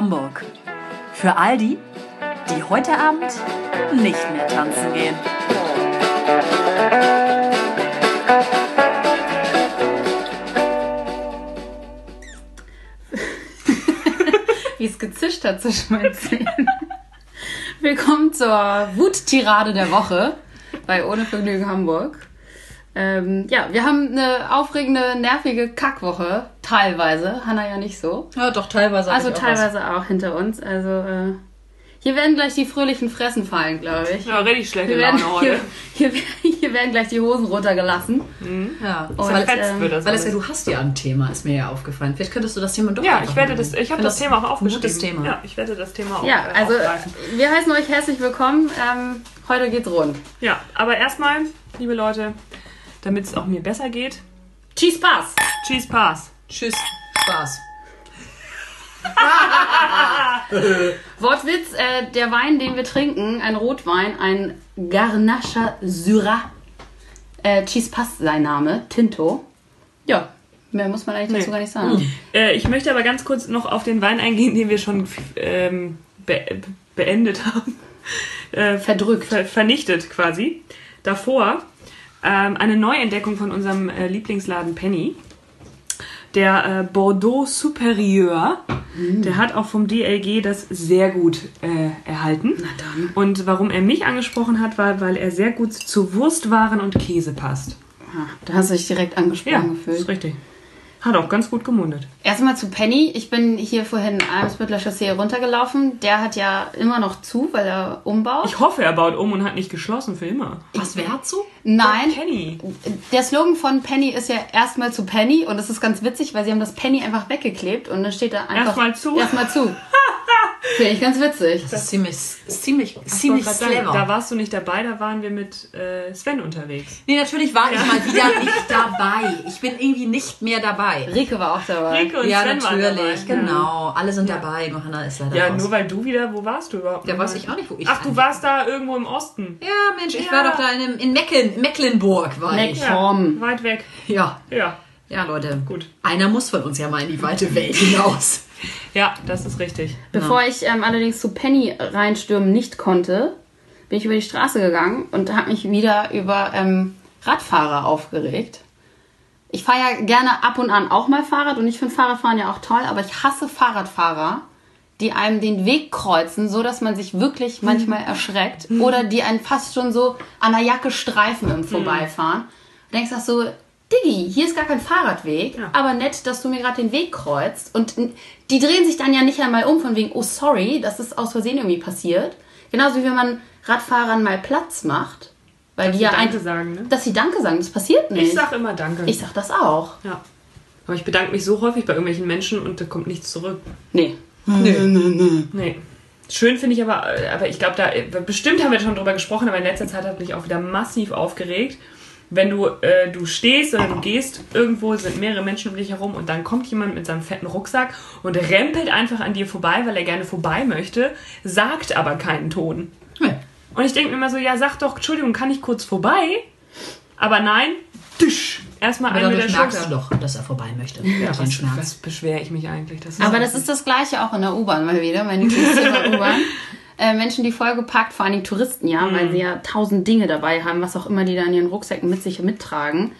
Hamburg. Für all die, die heute Abend nicht mehr tanzen gehen. Wie es gezischt hat zwischen meinen Zähnen. Willkommen zur Wuttirade der Woche bei Ohne Vergnügen Hamburg. Ähm, ja, wir haben eine aufregende, nervige Kackwoche, teilweise. Hanna ja nicht so. Ja, doch, teilweise. Also auch teilweise auch hinter uns. Also äh, hier werden gleich die fröhlichen Fressen fallen, glaube ich. Ja, richtig schlechte Hier werden, Laune hier, heute. hier, hier werden gleich die Hosen runtergelassen. was. Ja, Und, Zerfetzt ähm, wird das weil es ja, alles. du hast ja ein Thema, ist mir ja aufgefallen. Vielleicht könntest du das Thema doch Ja, ich werde das, ich habe finde das Thema auch aufgeschrieben. Gutes Thema. Ja, ich werde das Thema auch Ja, also aufgreifen. wir heißen euch herzlich willkommen. Ähm, heute geht's rund. Ja, aber erstmal, liebe Leute, damit es auch mir besser geht, Cheese Pass! Cheese Pass. Tschüss, Spaß. Wortwitz, äh, der Wein, den wir trinken, ein Rotwein, ein Garnacha Syrah. Äh, Cheese Pass sein Name, Tinto. Ja, mehr muss man eigentlich dazu Nee. gar nicht sagen. Äh, ich möchte aber ganz kurz noch auf den Wein eingehen, den wir schon ähm, be beendet haben. Äh, Verdrückt. ver vernichtet quasi. Davor ähm, eine Neuentdeckung von unserem äh, Lieblingsladen Penny. Der äh, Bordeaux Supérieur, der hat auch vom DLG das sehr gut äh, erhalten. Na dann. Und warum er mich angesprochen hat, war, weil er sehr gut zu Wurstwaren und Käse passt. Ah, da hast du dich direkt angesprochen Ja, gefühlt. ist richtig. Hat auch ganz gut gemundet. Erstmal zu Penny. Ich bin hier vorhin Eimsbüttler Chaussee runtergelaufen. Der hat ja immer noch zu, weil er umbaut. Ich hoffe, er baut um und hat nicht geschlossen für immer. Was, wer hat so? Nein, Penny. der Slogan von Penny ist ja erstmal zu Penny und das ist ganz witzig, weil sie haben das Penny einfach weggeklebt und dann steht da einfach Erstmal zu. Erstmal zu. Finde ich ganz witzig. Das ist ziemlich, ist ziemlich, Ich ziemlich sagen, clever. Da warst du nicht dabei, da waren wir mit äh, Sven unterwegs. nee, natürlich war ich mal wieder nicht dabei. Ich bin irgendwie nicht mehr dabei. Rike war auch dabei. Rike und ja, Sven waren natürlich, dabei. genau. Alle sind dabei, nur Hannah ist leider Ja, raus. nur weil du wieder, wo warst du überhaupt? Ja, nochmal? weiß ich auch nicht, wo ich Ach, du war. warst da irgendwo im Osten. Ja, Mensch, ich Ja. war doch da in, in Mecklen, Mecklenburg, war Meck- ich. Ja, weit weg. Ja, Ja, ja, Leute. Gut. Einer muss von uns ja mal in die weite Welt hinaus. ja, das ist richtig. Bevor ich ähm, allerdings zu Penny reinstürmen nicht konnte, bin ich über die Straße gegangen und habe mich wieder über ähm, Radfahrer aufgeregt. Ich fahre ja gerne ab und an auch mal Fahrrad und ich finde Fahrradfahren ja auch toll, aber ich hasse Fahrradfahrer, die einem den Weg kreuzen, so dass man sich wirklich manchmal erschreckt oder die einen fast schon so an der Jacke streifen im Vorbeifahren. Du denkst auch so, Diggi, hier ist gar kein Fahrradweg, Ja. aber nett, dass du mir gerade den Weg kreuzt. Und die drehen sich dann ja nicht einmal um von wegen, oh sorry, das ist aus Versehen irgendwie passiert. Genauso wie wenn man Radfahrern mal Platz macht. Weil Dass die sie ja Danke ein- sagen, ne? Dass sie Danke sagen, das passiert nicht. Ich sag immer Danke. ich sag das auch. ja. Aber ich bedanke mich so häufig bei irgendwelchen Menschen und da kommt nichts zurück. Nee. Nee. Schön finde ich aber, äh, aber ich glaube, da bestimmt haben wir schon drüber gesprochen, aber in letzter Zeit hat mich auch wieder massiv aufgeregt. Wenn du, äh, du stehst oder du gehst irgendwo, sind mehrere Menschen um dich herum und dann kommt jemand mit seinem fetten Rucksack und rempelt einfach an dir vorbei, weil er gerne vorbei möchte, sagt aber keinen Ton. Nee. Und ich denke mir immer so, ja, sag doch, Entschuldigung, kann ich kurz vorbei? Aber nein, tisch, erstmal Aber ein mit dadurch der merkst du doch, dass er vorbei möchte. Ja, was, Schmerz. was beschwere ich mich eigentlich? Das Aber das ist das Gleiche auch in der U-Bahn mal wieder, meine Thema U-Bahn. Äh, Menschen, die vollgepackt, vor allen Dingen Touristen, ja, Mhm. weil sie ja tausend Dinge dabei haben, was auch immer die da in ihren Rucksäcken mit sich mittragen,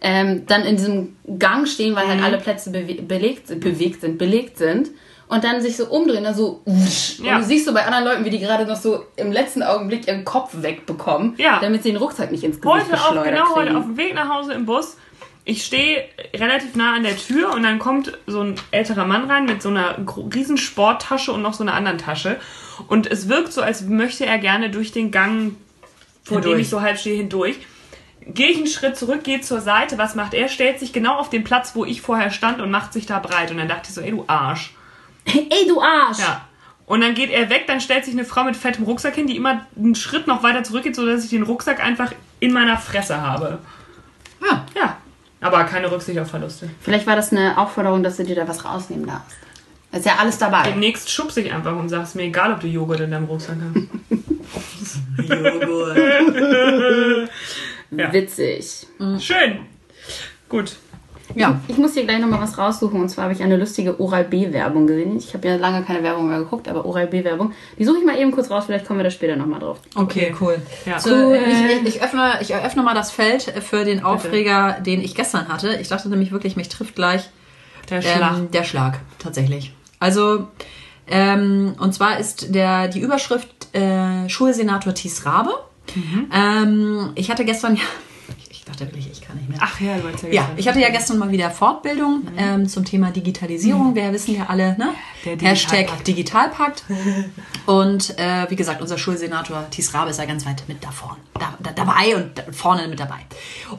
ähm, dann in diesem Gang stehen, weil Mhm. halt alle Plätze bewe belegt, sind- bewegt sind, belegt sind und dann sich so umdrehen, dann so wusch. Ja. und du siehst so bei anderen Leuten, wie die gerade noch so im letzten Augenblick ihren Kopf wegbekommen, Ja. damit sie den Rucksack nicht ins Gesicht Heute auch, genau heute kriegen. auf dem Weg nach Hause im Bus. Ich stehe relativ nah an der Tür und dann kommt so ein älterer Mann rein mit so einer riesen Sporttasche und noch so einer anderen Tasche. Und es wirkt so, als möchte er gerne durch den Gang, vor dem Hindurch. ich so halb stehe, hindurch. Gehe ich einen Schritt zurück, gehe zur Seite. Was macht er? Stellt sich genau auf den Platz, wo ich vorher stand und macht sich da breit. Und dann dachte ich so, ey du Arsch. Ey, du Arsch! Ja. Und dann geht er weg, dann stellt sich eine Frau mit fettem Rucksack hin, die immer einen Schritt noch weiter zurückgeht, sodass ich den Rucksack einfach in meiner Fresse habe. Ja. Ja. Aber keine Rücksicht auf Verluste. Vielleicht war das eine Aufforderung, dass du dir da was rausnehmen darfst. Ist ja alles dabei. Demnächst schubse ich einfach und sag's mir egal, ob du Joghurt in deinem Rucksack hast. Joghurt. Ja. Witzig. Schön. Gut. Ja. Ich muss hier gleich nochmal was raussuchen. Und zwar habe ich eine lustige Oral-B-Werbung gesehen. Ich habe ja lange keine Werbung mehr geguckt, aber Oral-B-Werbung. Die suche ich mal eben kurz raus. Vielleicht kommen wir da später nochmal drauf. Okay, cool. Ja. So, Cool. ich, ich, ich, öffne, ich eröffne mal das Feld für den Aufreger, den ich gestern hatte. Ich dachte nämlich wirklich, mich trifft gleich Der Schlag. ähm, der Schlag, tatsächlich. Also, ähm, und zwar ist der, die Überschrift äh, Schulsenator Thies Rabe. Ähm, ich hatte gestern, ja, dachte wirklich, ich kann nicht mehr. Ach ja, du wolltest ja Ja, ich hatte ja gestern mal wieder Fortbildung ähm, zum Thema Digitalisierung. Wir wissen ja alle, ne? Der Hashtag Digitalpakt. Und äh, wie gesagt, unser Schulsenator Thies Rabe ist ja ganz weit mit da vorne, da, da, dabei und da, vorne mit dabei.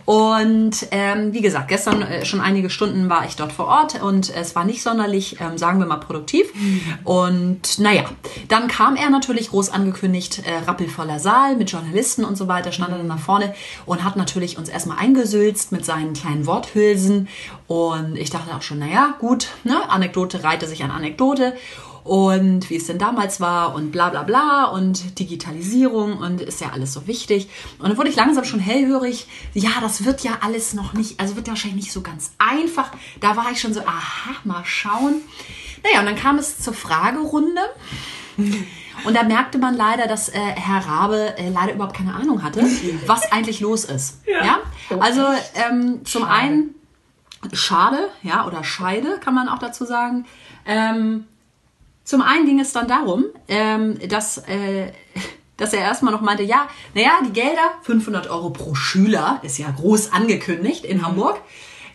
Und ähm, wie gesagt, gestern äh, schon einige Stunden war ich dort vor Ort und es war nicht sonderlich, ähm, sagen wir mal, produktiv. Und naja, dann kam er natürlich groß angekündigt, äh, rappelvoller Saal mit Journalisten und so weiter, stand er dann nach vorne und hat natürlich uns erstmal eingesülzt mit seinen kleinen Worthülsen. Und ich dachte auch schon, naja, gut, ne, Anekdote reihte sich an Anekdote und wie es denn damals war und bla bla bla und Digitalisierung und ist ja alles so wichtig. Und dann wurde ich langsam schon hellhörig, ja, das wird ja alles noch nicht, also wird ja wahrscheinlich nicht so ganz einfach. Da war ich schon so, aha, mal schauen. Naja, und dann kam es zur Fragerunde. Und da merkte man leider, dass äh, Herr Rabe äh, leider überhaupt keine Ahnung hatte, was eigentlich los ist. Ja. Also ähm, zum einen Schade, ja, oder Scheide kann man auch dazu sagen. Ähm, zum einen ging es dann darum, ähm, dass, äh, dass er erstmal noch meinte, ja, naja, die Gelder, 500 Euro pro Schüler, ist ja groß angekündigt in Hamburg,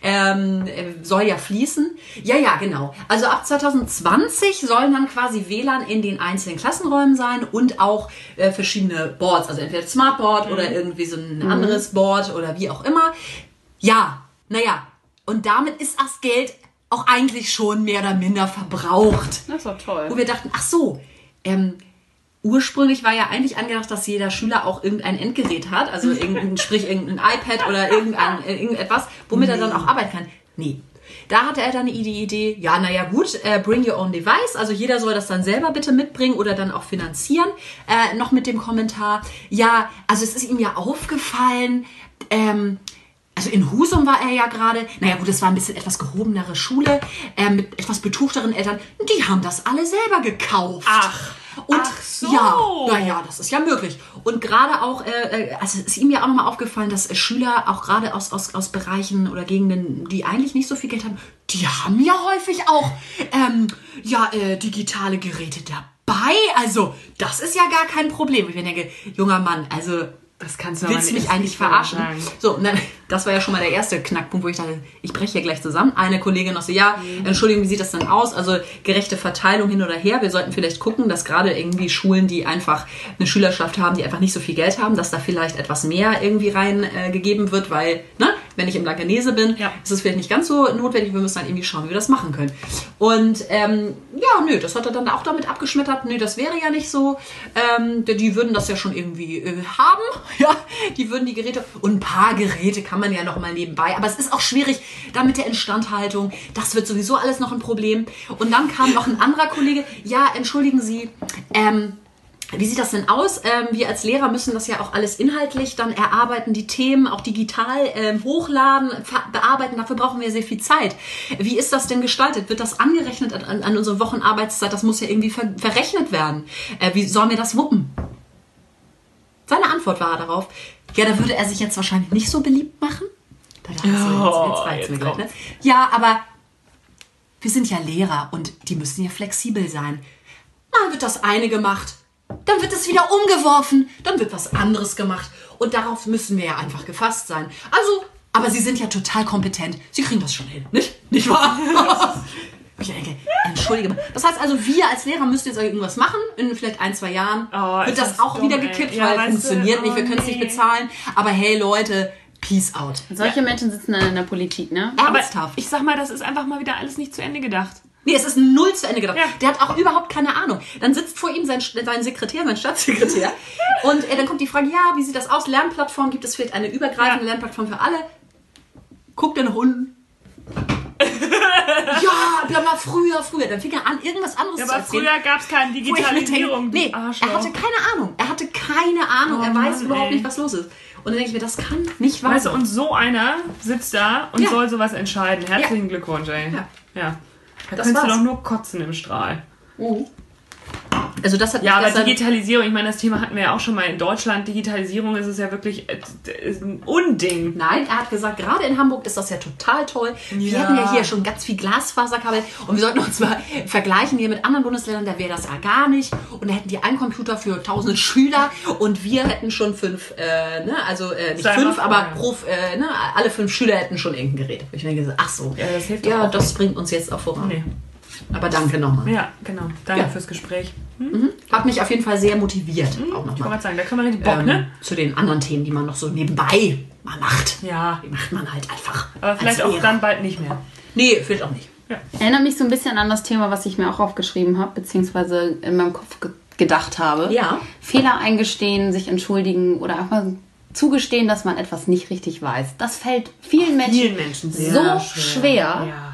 ähm, äh, soll ja fließen. Ja, ja, genau. Also ab 2020 sollen dann quasi WLAN in den einzelnen Klassenräumen sein und auch äh, verschiedene Boards, also entweder Smartboard oder irgendwie so ein anderes Board oder wie auch immer. Ja, naja. Und damit ist das Geld auch eigentlich schon mehr oder minder verbraucht. Das ist doch toll. Wo wir dachten, ach so, ähm, ursprünglich war ja eigentlich angedacht, dass jeder Schüler auch irgendein Endgerät hat, also irgendein, sprich irgendein iPad oder irgendein, äh, irgendetwas, womit er dann auch arbeiten kann. Nee. Da hatte er dann die Idee, ja, naja gut, äh, bring your own device, also jeder soll das dann selber bitte mitbringen oder dann auch finanzieren. Äh, noch mit dem Kommentar, ja, also es ist ihm ja aufgefallen, ähm, also in Husum war er ja gerade, naja gut, es war ein bisschen etwas gehobenere Schule, äh, mit etwas betuchteren Eltern, die haben das alle selber gekauft. Ach. Und Ach so. ja, naja, das ist ja möglich. Und gerade auch, äh, äh, also es ist ihm ja auch nochmal aufgefallen, dass äh, Schüler auch gerade aus, aus, aus Bereichen oder Gegenden, die eigentlich nicht so viel Geld haben, die haben ja häufig auch ähm, ja, äh, digitale Geräte dabei. Also, das ist ja gar kein Problem. Ich denke, junger Mann, also Das kannst du Willst mich nicht eigentlich verarschen? sagen. So, und dann, das war ja schon mal der erste Knackpunkt, wo ich dachte, ich breche hier gleich zusammen. Eine Kollegin noch so, ja, Mhm. Entschuldigung, wie sieht das denn aus? Also gerechte Verteilung hin oder her. Wir sollten vielleicht gucken, dass gerade irgendwie Schulen, die einfach eine Schülerschaft haben, die einfach nicht so viel Geld haben, dass da vielleicht etwas mehr irgendwie rein äh, wird, weil, ne, wenn ich im Blankenese bin, Ja. ist es vielleicht nicht ganz so notwendig. Wir müssen dann irgendwie schauen, wie wir das machen können. Und ähm, ja, nö, das hat er dann auch damit abgeschmettert. Nö, das wäre ja nicht so. Ähm, die die würden das ja schon irgendwie äh, haben. Ja, die würden die Geräte. Und ein paar Geräte kann man ja noch mal nebenbei. Aber es ist auch schwierig, da mit der Instandhaltung. Das wird sowieso alles noch ein Problem. Und dann kam noch ein anderer Kollege. Ja, entschuldigen Sie. Ähm, wie sieht das denn aus? Ähm, wir als Lehrer müssen das ja auch alles inhaltlich dann erarbeiten, die Themen auch digital ähm, hochladen, bearbeiten. Dafür brauchen wir sehr viel Zeit. Wie ist das denn gestaltet? Wird das angerechnet an, an unsere Wochenarbeitszeit? Das muss ja irgendwie ver verrechnet werden. Äh, wie sollen wir das wuppen? Seine Antwort war darauf, ja, da würde er sich jetzt wahrscheinlich nicht so beliebt machen. Da dachte ich so, Oh, jetzt, jetzt reicht's mir gleich, ne? Ja, aber wir sind ja Lehrer und die müssen ja flexibel sein. Mal wird das eine gemacht, dann wird es wieder umgeworfen, dann wird was anderes gemacht. Und darauf müssen wir ja einfach gefasst sein. Also, aber Sie sind ja total kompetent. Sie kriegen das schon hin, nicht? Nicht wahr? Ich denke, entschuldige mal. Das heißt also, wir als Lehrer müssen jetzt irgendwas machen, in vielleicht ein, zwei Jahren. Oh, wird das das auch dumm, wieder gekippt, Ja, weil es funktioniert du, nicht, wir oh, können es nicht nee. bezahlen. Aber hey Leute, peace out. Solche Menschen sitzen dann in der Politik, ne? Aber Ernsthaft. ich sag mal, das ist einfach mal wieder alles nicht zu Ende gedacht. Nee, es ist null zu Ende gedacht. Ja. Der hat auch überhaupt keine Ahnung. Dann sitzt vor ihm sein, sein Sekretär, sein Staatssekretär. und äh, dann kommt die Frage, ja, wie sieht das aus? Lernplattform, gibt es vielleicht eine übergreifende Ja. Lernplattform für alle? Guckt er nach unten. Ja, bla bla, früher, früher. Dann fing er an, irgendwas anderes Ja, zu aber erzählen. früher gab es keine Digitalisierung. denke, nee, du er hatte keine Ahnung. Er hatte keine Ahnung. Oh er weiß Mann, überhaupt ey. nicht, was los ist. Und dann denke ich mir, das kann nicht wahr Weißt du, sein. und so einer sitzt da und Ja. soll sowas entscheiden. Herzlichen Glückwunsch, ey. Ja. ja. Da Das kannst du war's. doch nur kotzen im Strahl. Oh. Also das hat Ja, aber Digitalisierung, ich meine, das Thema hatten wir ja auch schon mal in Deutschland. Digitalisierung ist es ja wirklich äh, ein Unding. Nein, er hat gesagt, gerade in Hamburg ist das ja total toll. Wir Ja. haben ja hier schon ganz viel Glasfaserkabel und wir sollten uns mal vergleichen hier mit anderen Bundesländern, da wäre das ja gar nicht. Und da hätten die einen Computer für tausende Schüler und wir hätten schon fünf, äh, ne, also äh, nicht Sei fünf, aber pro, äh, ne, alle fünf Schüler hätten schon irgendein Gerät. Ich denke, so, ach so, Ja, das ja, auch. das bringt uns jetzt auch voran. Nee. Aber danke nochmal. Ja, genau. Danke Ja. fürs Gespräch. Hat mich auf jeden Fall sehr motiviert, auch Ich wollte nochmal. gerade sagen, da können wir richtig Bock, Ähm, ne? Zu den anderen Themen, die man noch so nebenbei mal macht. Ja. Die macht man halt einfach. Aber vielleicht auch dann bald nicht mehr. Nee, vielleicht auch nicht. Erinnert mich so ein bisschen an das Thema, was ich mir auch aufgeschrieben habe, beziehungsweise in meinem Kopf ge gedacht habe. Ja. Fehler eingestehen, sich entschuldigen oder einfach zugestehen, dass man etwas nicht richtig weiß. Das fällt vielen Menschen, Vielen Menschen so sehr schwer, Ja.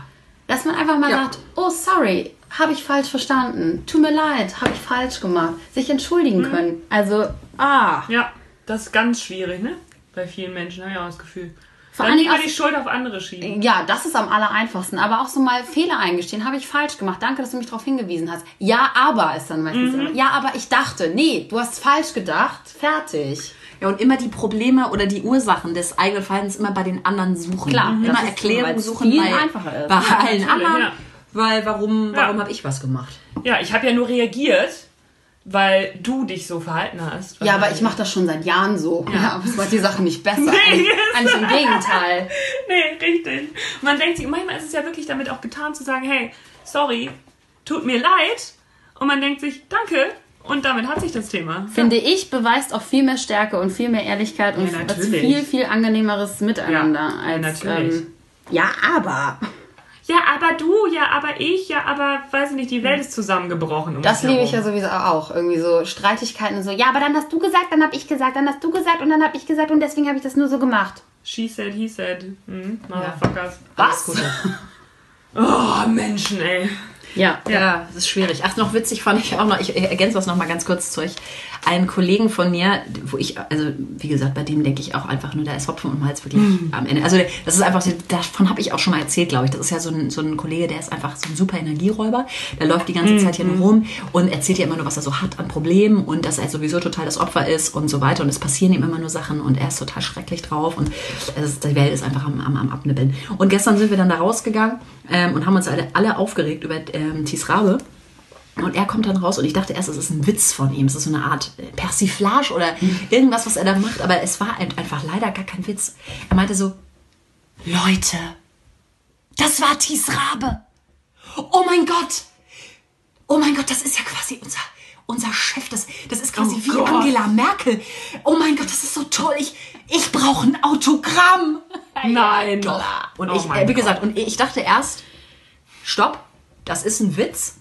Dass man einfach mal Ja. sagt, oh sorry, habe ich falsch verstanden, tut mir leid, habe ich falsch gemacht, sich entschuldigen Mhm. können. Also, ah, ja, das ist ganz schwierig, ne? Bei vielen Menschen habe ich auch das Gefühl. Vor lieber Dingen die Schuld auf andere schieben. Ja, das ist am aller einfachsten. Aber auch so mal Fehler eingestehen. Habe ich falsch gemacht. Danke, dass du mich darauf hingewiesen hast. Ja, aber ist dann meistens Mhm. immer. Ja, aber ich dachte. Nee, du hast falsch gedacht. Fertig. Ja, und immer die Probleme oder die Ursachen des eigenen Verhaltens immer bei den anderen suchen. Klar, immer Erklärungen suchen viel bei, einfacher ist. bei Ja, allen anderen. ja. Weil warum, warum Ja. habe ich was gemacht? Ja, ich habe ja nur reagiert, weil du dich so verhalten hast. Ja, aber ich mache das schon seit Jahren so. Ja, aber es macht die Sache nicht besser. Nee. Eigentlich im Gegenteil. Nee, richtig. Man denkt sich, manchmal ist es ja wirklich damit auch getan zu sagen, hey, sorry, tut mir leid. Und man denkt sich, danke. Und damit hat sich das Thema. Finde ich, beweist auch viel mehr Stärke und viel mehr Ehrlichkeit und Ja, was viel, viel angenehmeres Miteinander Ja, als. natürlich. Ähm, ja, aber. Ja, aber du, ja, aber ich, ja, aber, weiß ich nicht, die Welt ist zusammengebrochen. Um Das liebe ich ja sowieso auch. Irgendwie so Streitigkeiten und so. Ja, aber dann hast du gesagt, dann hab ich gesagt, dann hast du gesagt und dann hab ich gesagt und deswegen habe ich das nur so gemacht. She said, he said. Hm, Motherfuckers. Gute. Oh, Menschen, ey. Ja. Ja, das ist schwierig. Ach, noch witzig fand ich auch noch, ich ergänze das noch mal ganz kurz zu euch. Einen Kollegen von mir, wo ich, also wie gesagt, bei dem denke ich auch einfach nur, da ist Hopfen und Malz wirklich am Ende. Also das ist einfach, davon habe ich auch schon mal erzählt, glaube ich. Das ist ja so ein, so ein Kollege, der ist einfach so ein super Energieräuber. Der läuft die ganze Zeit hier nur rum und erzählt ja immer nur, was er so hat an Problemen und dass er sowieso total das Opfer ist und so weiter. Und es passieren ihm immer nur Sachen und er ist total schrecklich drauf und es ist, die Welt ist einfach am, am, am Abnibbeln. Und gestern sind wir dann da rausgegangen ähm, und haben uns alle, alle aufgeregt über ähm, Thies Rabe. Und er kommt dann raus und ich dachte erst, es ist ein Witz von ihm. Es ist so eine Art äh, Persiflage oder irgendwas, was er da macht. Aber es war ein- einfach leider gar kein Witz. Er meinte so, Leute, das war Thies Rabe. Oh mein Gott. Oh mein Gott, das ist ja quasi unser, unser Chef. Das, das ist quasi Oh wie Gott. Angela Merkel. Oh mein Gott, das ist so toll. Ich, ich brauche ein Autogramm. Nein. Doch. Und Oh ich, äh, wie gesagt, und ich dachte erst, stopp, das ist ein Witz.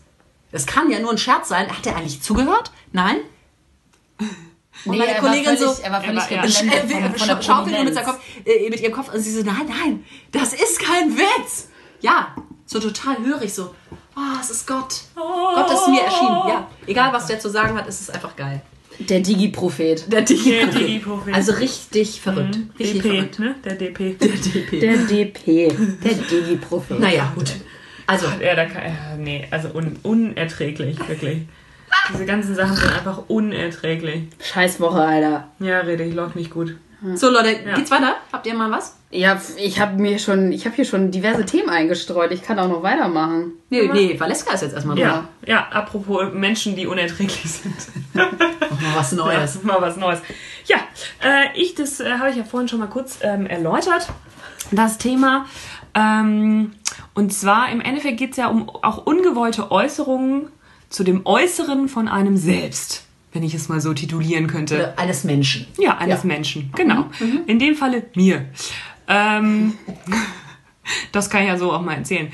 Das kann ja nur ein Scherz sein. Hat er eigentlich zugehört? Nein? Und meine er war Kollegin völlig, so, er war völlig er war- ja. äh, von, von der scha- schaukelt nur mit, Kopf, äh, mit ihrem Kopf und sie so, nein, nein, das ist kein Witz. Ja, so total hörig, so, oh, es ist Gott. Gott ist mir erschienen. Ja, egal was der zu sagen hat, es ist einfach geil. Der Digi-Prophet. Der Der Digi-Prophet. Also richtig verrückt. Richtig DP, verrückt. ne? Der DP. Der DP. Der Digi-Prophet. Naja, gut. Also, Ja, da kann, ja, nee, also un, unerträglich, wirklich. Diese ganzen Sachen sind einfach unerträglich. Scheiß Woche, Alter. Ja, Rede, ich läuft nicht gut. so Leute, Ja. geht's weiter? Habt ihr mal was? Ja, ich habe mir schon, ich habe hier schon diverse Themen eingestreut. Ich kann auch noch weitermachen. Nee, nee, Valeska ist jetzt erstmal dran. Ja, ja, apropos Menschen, die unerträglich sind. Mach mal was Ja, Neues. mal was Neues. Ja, äh, ich, das äh, habe ich ja vorhin schon mal kurz ähm, erläutert, das Thema. Ähm, und zwar im Endeffekt geht es ja um auch ungewollte Äußerungen zu dem Äußeren von einem selbst, wenn ich es mal so titulieren könnte. Äh, Eines Menschen. Ja, eines Ja. Menschen, genau. In dem Falle mir. Ähm, das kann ich ja so auch mal erzählen.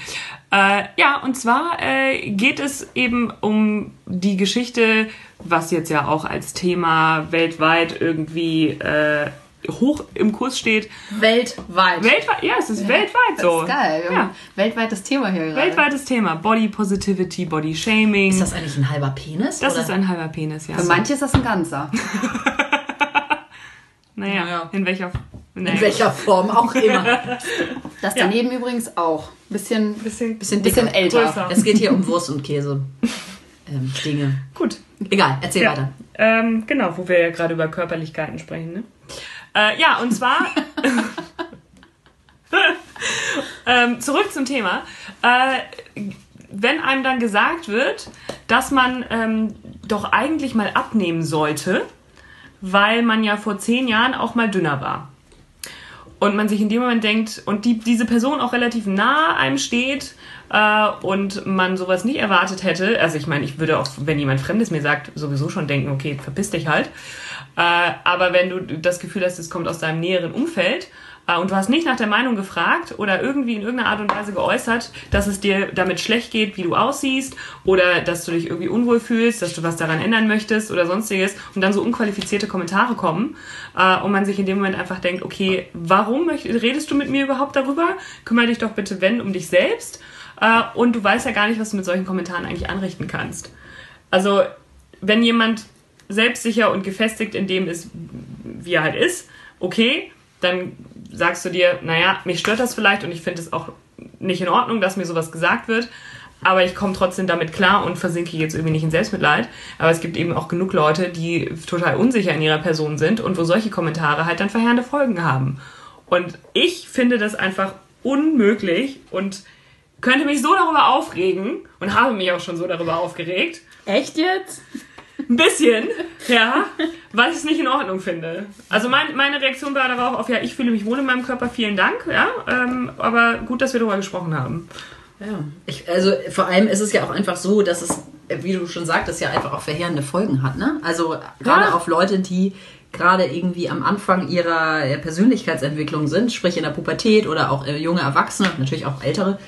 Äh, ja, und zwar äh, geht es eben um die Geschichte, was jetzt ja auch als Thema weltweit irgendwie äh, hoch im Kurs steht. Weltweit. Weltweit, ja, es ist weltweit so. Das ist geil. Ja. Weltweites Thema hier gerade. Weltweites Thema. Body Positivity, Body Shaming. Ist das eigentlich ein halber Penis? Das oder? ist ein halber Penis, ja. Für manche ist das ein ganzer. naja, Naja. in welcher. In welcher Form auch immer. Das daneben übrigens auch. Bisschen, Bisschen, Bisschen bisschen älter. Größer. Es geht hier um Wurst und Käse. Ähm, Dinge. Gut. Egal, erzähl Ja. weiter. Ähm, genau, wo wir ja gerade über Körperlichkeiten sprechen. Ne? Äh, ja, und zwar ähm, zurück zum Thema. Äh, wenn einem dann gesagt wird, dass man ähm, doch eigentlich mal abnehmen sollte, weil man ja vor zehn Jahren auch mal dünner war. Und man sich in dem Moment denkt, und die, diese Person auch relativ nah einem steht äh, und man sowas nicht erwartet hätte. Also ich meine, ich würde auch, wenn jemand Fremdes mir sagt, sowieso schon denken, okay, verpiss dich halt. Äh, aber wenn du das Gefühl hast, es kommt aus deinem näheren Umfeld äh, und du hast nicht nach der Meinung gefragt oder irgendwie in irgendeiner Art und Weise geäußert, dass es dir damit schlecht geht, wie du aussiehst oder dass du dich irgendwie unwohl fühlst, dass du was daran ändern möchtest oder sonstiges und dann so unqualifizierte Kommentare kommen äh, und man sich in dem Moment einfach denkt, okay, warum redest du mit mir überhaupt darüber? Kümmere dich doch bitte, wenn, um dich selbst und du weißt ja gar nicht, was du mit solchen Kommentaren eigentlich anrichten kannst. Also, wenn jemand selbstsicher und gefestigt in dem ist, wie er halt ist, okay, dann sagst du dir, naja, mich stört das vielleicht und ich finde es auch nicht in Ordnung, dass mir sowas gesagt wird, aber ich komme trotzdem damit klar und versinke jetzt irgendwie nicht in Selbstmitleid. Aber es gibt eben auch genug Leute, die total unsicher in ihrer Person sind und wo solche Kommentare halt dann verheerende Folgen haben. Und ich finde das einfach unmöglich und könnte mich so darüber aufregen und habe mich auch schon so darüber aufgeregt. Echt jetzt? Ein bisschen, ja, weil ich es nicht in Ordnung finde. Also mein, meine Reaktion war darauf auf, ja, ich fühle mich wohl in meinem Körper, vielen Dank, ja, ähm, aber gut, dass wir darüber gesprochen haben. Ja. Ich, also vor allem ist es ja auch einfach so, dass es, wie du schon sagtest, ja einfach auch verheerende Folgen hat. Ne? Also gerade Ja. auf Leute, die gerade irgendwie am Anfang ihrer Persönlichkeitsentwicklung sind, sprich in der Pubertät oder auch äh, junge Erwachsene, natürlich auch ältere,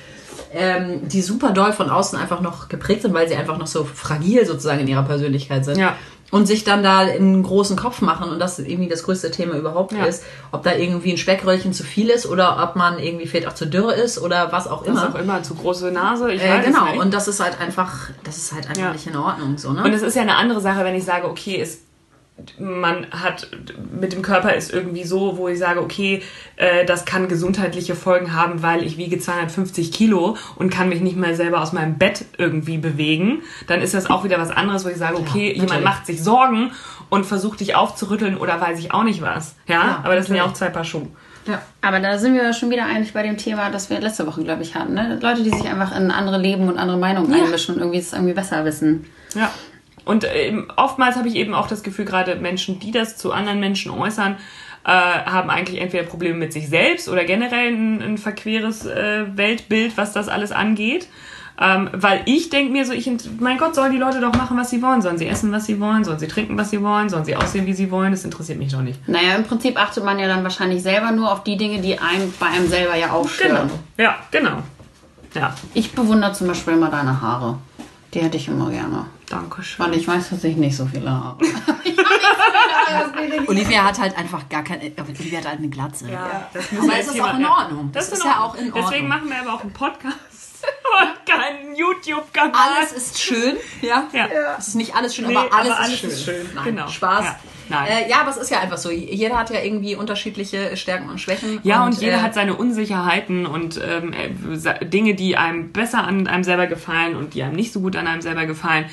ähm, die super doll von außen einfach noch geprägt sind, weil sie einfach noch so fragil sozusagen in ihrer Persönlichkeit sind. Ja. Und sich dann da einen großen Kopf machen und das irgendwie das größte Thema überhaupt Ja. ist, ob da irgendwie ein Speckröllchen zu viel ist oder ob man irgendwie vielleicht auch zu dürr ist oder was auch Was immer. auch immer, zu große Nase, ich Äh, weiß genau, es nicht. und das ist halt einfach, das ist halt einfach Ja. nicht in Ordnung, so, ne? Und es ist ja eine andere Sache, wenn ich sage, okay, es, man hat mit dem Körper ist irgendwie so, wo ich sage, okay, äh, das kann gesundheitliche Folgen haben, weil ich wiege 250 Kilo und kann mich nicht mehr selber aus meinem Bett irgendwie bewegen. Dann ist das auch wieder was anderes, wo ich sage, okay, jemand natürlich. macht sich Sorgen und versucht dich aufzurütteln oder weiß ich auch nicht was. Ja, Ja, aber das sind ja auch natürlich. zwei Paar Schuhe. ja. Aber da sind wir ja schon wieder eigentlich bei dem Thema, das wir letzte Woche, glaube ich, hatten. Ne? Leute, die sich einfach in andere Leben und andere Meinungen einmischen und irgendwie es irgendwie besser wissen. Ja. Und ähm, oftmals habe ich eben auch das Gefühl, gerade Menschen, die das zu anderen Menschen äußern, äh, haben eigentlich entweder Probleme mit sich selbst oder generell ein, ein verqueres äh, Weltbild, was das alles angeht. Ähm, weil ich denke mir so, ich, mein Gott, sollen die Leute doch machen, was sie wollen. Sollen sie essen, was sie wollen? Sollen sie trinken, was sie wollen? Sollen sie aussehen, wie sie wollen? Das interessiert mich doch nicht. Naja, im Prinzip achtet man ja dann wahrscheinlich selber nur auf die Dinge, die einem bei einem selber ja auch stören. Ja, genau. Ja, Ich bewundere zum Beispiel immer deine Haare. Die hätte ich immer gerne. Danke schön. Weil ich weiß, dass ich nicht so viele habe. Olivia hat halt einfach gar keine, Olivia hat halt eine Glatze. Ja, das Aber ist auch in Ordnung. Das, Das ist ist ja auch in Deswegen Ordnung. machen wir aber auch einen Podcast und keinen YouTube-Kanal. Alles ist schön, ja. Ja. Es ist nicht alles schön, Nee, aber alles, aber alles ist, schön. ist schön. Nein, Genau. Spaß. Ja. Nein. Äh, ja, aber es ist ja einfach so. Jeder hat ja irgendwie unterschiedliche Stärken und Schwächen. Ja, und, jeder äh, hat seine Unsicherheiten und ähm, äh, Dinge, die einem besser an einem selber gefallen und die einem nicht so gut an einem selber gefallen.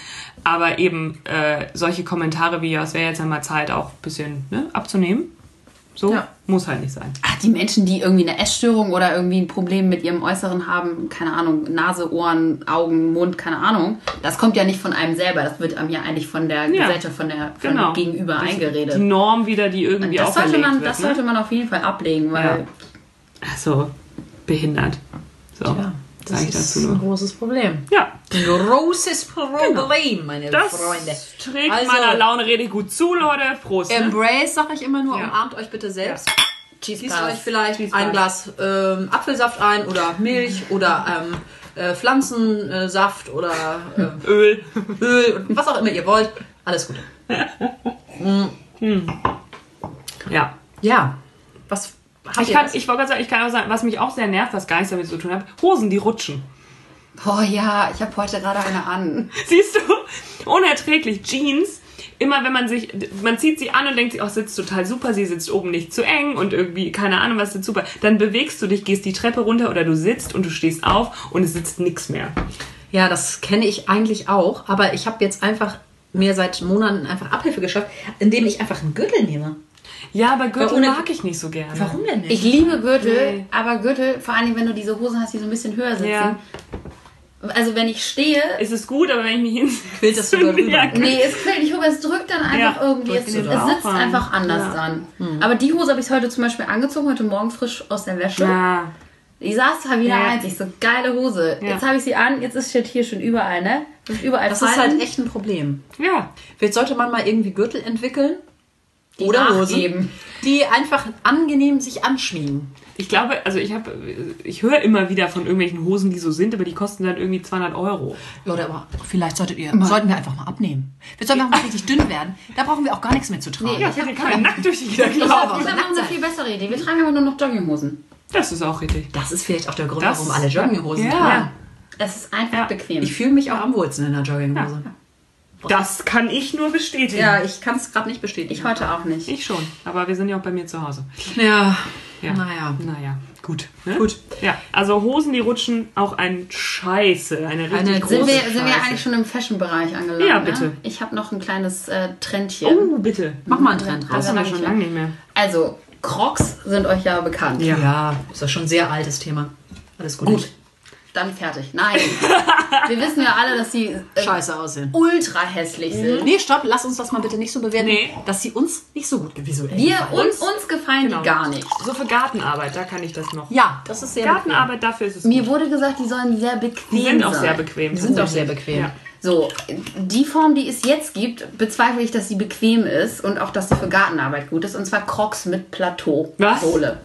Aber eben äh, solche Kommentare wie, ja, es wäre jetzt einmal Zeit, auch ein bisschen ne, abzunehmen. So Ja. muss halt nicht sein. Ach, die Menschen, die irgendwie eine Essstörung oder irgendwie ein Problem mit ihrem Äußeren haben, keine Ahnung, Nase, Ohren, Augen, Mund, keine Ahnung, das kommt ja nicht von einem selber, das wird einem ja eigentlich von der Ja, Gesellschaft, von der von Genau. Gegenüber Das- eingeredet. Die Norm wieder, die irgendwie das sollte, man, wird. das ne? sollte man auf jeden Fall ablegen, weil Also, behindert. So, Ja, das ich ist dazu ein nur. großes Problem. Ja, Ein großes Problem, meine das Freunde. trägt Also- meiner Laune richtig gut zu, Leute. Prost. Ne? Embrace, sag ich immer nur, Ja. umarmt euch bitte selbst. Cheese Gießt euch vielleicht Cheese ein. Glas ähm, Apfelsaft ein oder Milch oder ähm, äh, Pflanzensaft oder äh, Öl. Öl und was auch immer ihr wollt. Alles Gute. Ja. Ja. Was Ich kann, das? ich wollte gerade sagen, ich kann auch sagen, was mich auch sehr nervt, was gar nichts damit zu tun hat, Hosen, die rutschen. Oh ja, ich habe heute gerade eine an. Siehst du? Unerträglich. Jeans. Immer wenn man sich, man zieht sie an und denkt sich, oh, sitzt total super, sie sitzt oben nicht zu eng und irgendwie, keine Ahnung, was sitzt super. Dann bewegst du dich, gehst die Treppe runter oder du sitzt und du stehst auf und es sitzt nix mehr. Ja, das kenne ich eigentlich auch, aber ich habe jetzt einfach mir seit Monaten einfach Abhilfe geschafft, indem ich einfach einen Gürtel nehme. Ja, aber Gürtel ohne- mag ich nicht so gerne. denn nicht? Ich liebe Gürtel, Nee. aber Gürtel, vor allem wenn du diese Hosen hast, die so ein bisschen höher sitzen. Ja. Also wenn ich stehe, Es ist gut, aber wenn ich mich hin... Quillt das sogar rüber. Ja, nee, es quillt nicht hoch, es drückt dann einfach Ja, irgendwie. Es, es sitzt an. einfach anders Ja. dann. Aber die Hose habe ich heute zum Beispiel angezogen, heute Morgen frisch aus der Wäsche. Ja. Die saß da wieder Ja. eins. Ich so, geile Hose. Ja. Jetzt habe ich sie an, jetzt ist steht hier schon überall, ne? Das ist überall Das ist Falten. halt echt ein Problem. ja. Vielleicht sollte man mal irgendwie Gürtel entwickeln. Die oder Hosen, die einfach angenehm sich anschmiegen. Ich glaube, also ich habe, ich höre immer wieder von irgendwelchen Hosen, die so sind, aber die kosten dann irgendwie 200 Euro. Oder aber vielleicht solltet ihr, sollten wir einfach mal abnehmen. Wir sollten einfach mal richtig dünn werden. Da brauchen wir auch gar nichts mehr zu tragen. Nee, Ja, ich kann man nackt durch die Gegend Ich habe laufen. hab noch eine viel bessere Idee. Wir tragen aber nur noch Jogginghosen. Das ist auch richtig. Das ist vielleicht auch der Grund, Das- warum alle Jogginghosen Ja. tragen. Es ist einfach Ja. bequem. Ich fühle mich auch am wohlsten in der Jogginghose. Das kann ich nur bestätigen. Ja, ich kann es gerade nicht bestätigen. ich heute auch nicht. Ich schon, aber wir sind ja auch bei mir zu Hause. Ja, Ja. naja. Naja, gut. Ne? Gut. Ja, also Hosen, die rutschen, auch ein Scheiße. Eine richtig Eine große Sind wir, Scheiße. sind wir eigentlich schon im Fashion-Bereich angelangt? Ja, bitte. Ne? Ich habe noch ein kleines äh, Trendchen. Oh, bitte. Mach mal einen Trend Das raus. haben wir schon lange nicht mehr. Also, Crocs sind euch ja bekannt. Ja. Ja, ist doch schon ein sehr altes Thema. Alles gut. Gut, dann fertig. Nein. wir wissen ja alle, dass sie äh, Scheiße aussehen. ultra hässlich sind. Nee, stopp, lass uns das mal bitte nicht so bewerten, Nee. dass sie uns nicht so gut visuell Wir, gefallen. uns, uns gefallen Genau. die gar nicht. So für Gartenarbeit, da kann ich das noch. Ja, das ist sehr Gartenarbeit, dafür ist es Mir gut. wurde gesagt, die sollen sehr bequem Die sind auch sein. sehr bequem. Die sind auch sehr bequem. Ja. So, die Form, die es jetzt gibt, bezweifle ich, dass sie bequem ist und auch, dass sie für Gartenarbeit gut ist. Und zwar Crocs mit Plateau-Sohle.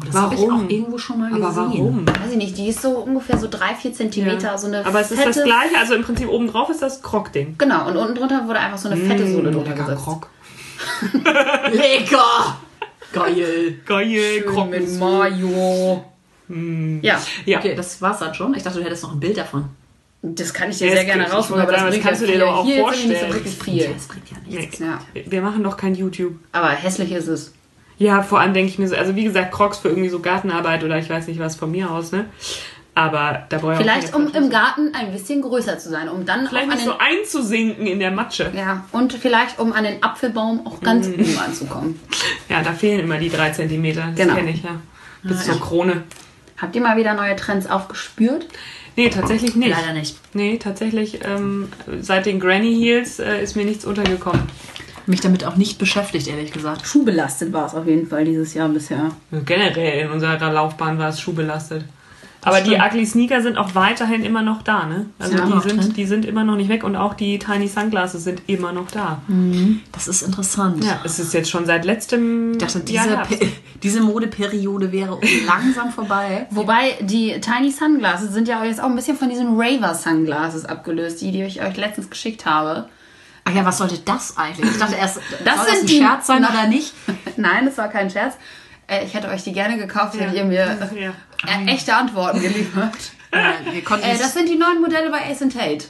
Oh, das habe ich Warum? auch irgendwo schon mal Aber gesehen. warum? Weiß ich nicht, die ist so ungefähr so drei, vier Zentimeter, so eine Aber es ist das gleiche, also im Prinzip oben drauf ist das Krog-Ding. Genau, und unten drunter wurde einfach so eine fette Sohle drunter gesetzt. Krog. Lecker! Geil. Geil, Krog mit Mayo. Ja, Ja. Okay, das war's dann schon. Ich dachte, du hättest noch ein Bild davon. das kann ich dir Ja, sehr gerne rausholen, aber das das ja kannst du dir doch auch Hier ist so vorstellen. wirklich viel. Das bringt ja Nee. nichts. Ja, Wir machen doch kein YouTube. aber hässlich ist es. Ja, vor allem denke ich mir so, also wie gesagt, Crocs für irgendwie so Gartenarbeit oder ich weiß nicht was von mir aus, ne? Aber da brauche ich auch Vielleicht, um im Garten ein bisschen größer zu sein, um dann Vielleicht auch nicht so einzusinken in der Matsche. ja, und vielleicht um an den Apfelbaum auch ganz Mhm. oben anzukommen. Ja, da fehlen immer die drei Zentimeter. Das Genau. kenne ich ja. Bis zur Krone. Habt ihr mal wieder neue Trends aufgespürt? Nee, tatsächlich nicht. Leider nicht. Nee, tatsächlich, ähm, seit den Granny Heels äh, ist mir nichts untergekommen. Mich damit auch nicht beschäftigt, ehrlich gesagt. Schuhbelastet war es auf jeden Fall dieses Jahr bisher. Generell in unserer Laufbahn war es schuhbelastet. Aber die. Ugly Sneaker sind auch weiterhin immer noch da, ne? Also Ja, die, sind, drin. die sind immer noch nicht weg und auch die Tiny Sunglasses sind immer noch da. Das ist interessant. Ja, es ist jetzt schon seit letztem Ich dachte, Jahr diese. Pe- diese Modeperiode wäre langsam vorbei. Wobei die Tiny Sunglasses sind ja jetzt auch ein bisschen von diesen Raver Sunglasses abgelöst, die, die ich euch letztens geschickt habe. Ach ja, was sollte das eigentlich? Ich dachte erst, Das soll sind das ein die- Scherz sein oder nicht? Nein, das war kein Scherz. Äh, Ich hätte euch die gerne gekauft, hättet ihr mir Ja. äh, echte Antworten geliefert. Ja, Äh, es- das sind die neuen Modelle bei Ace Tate.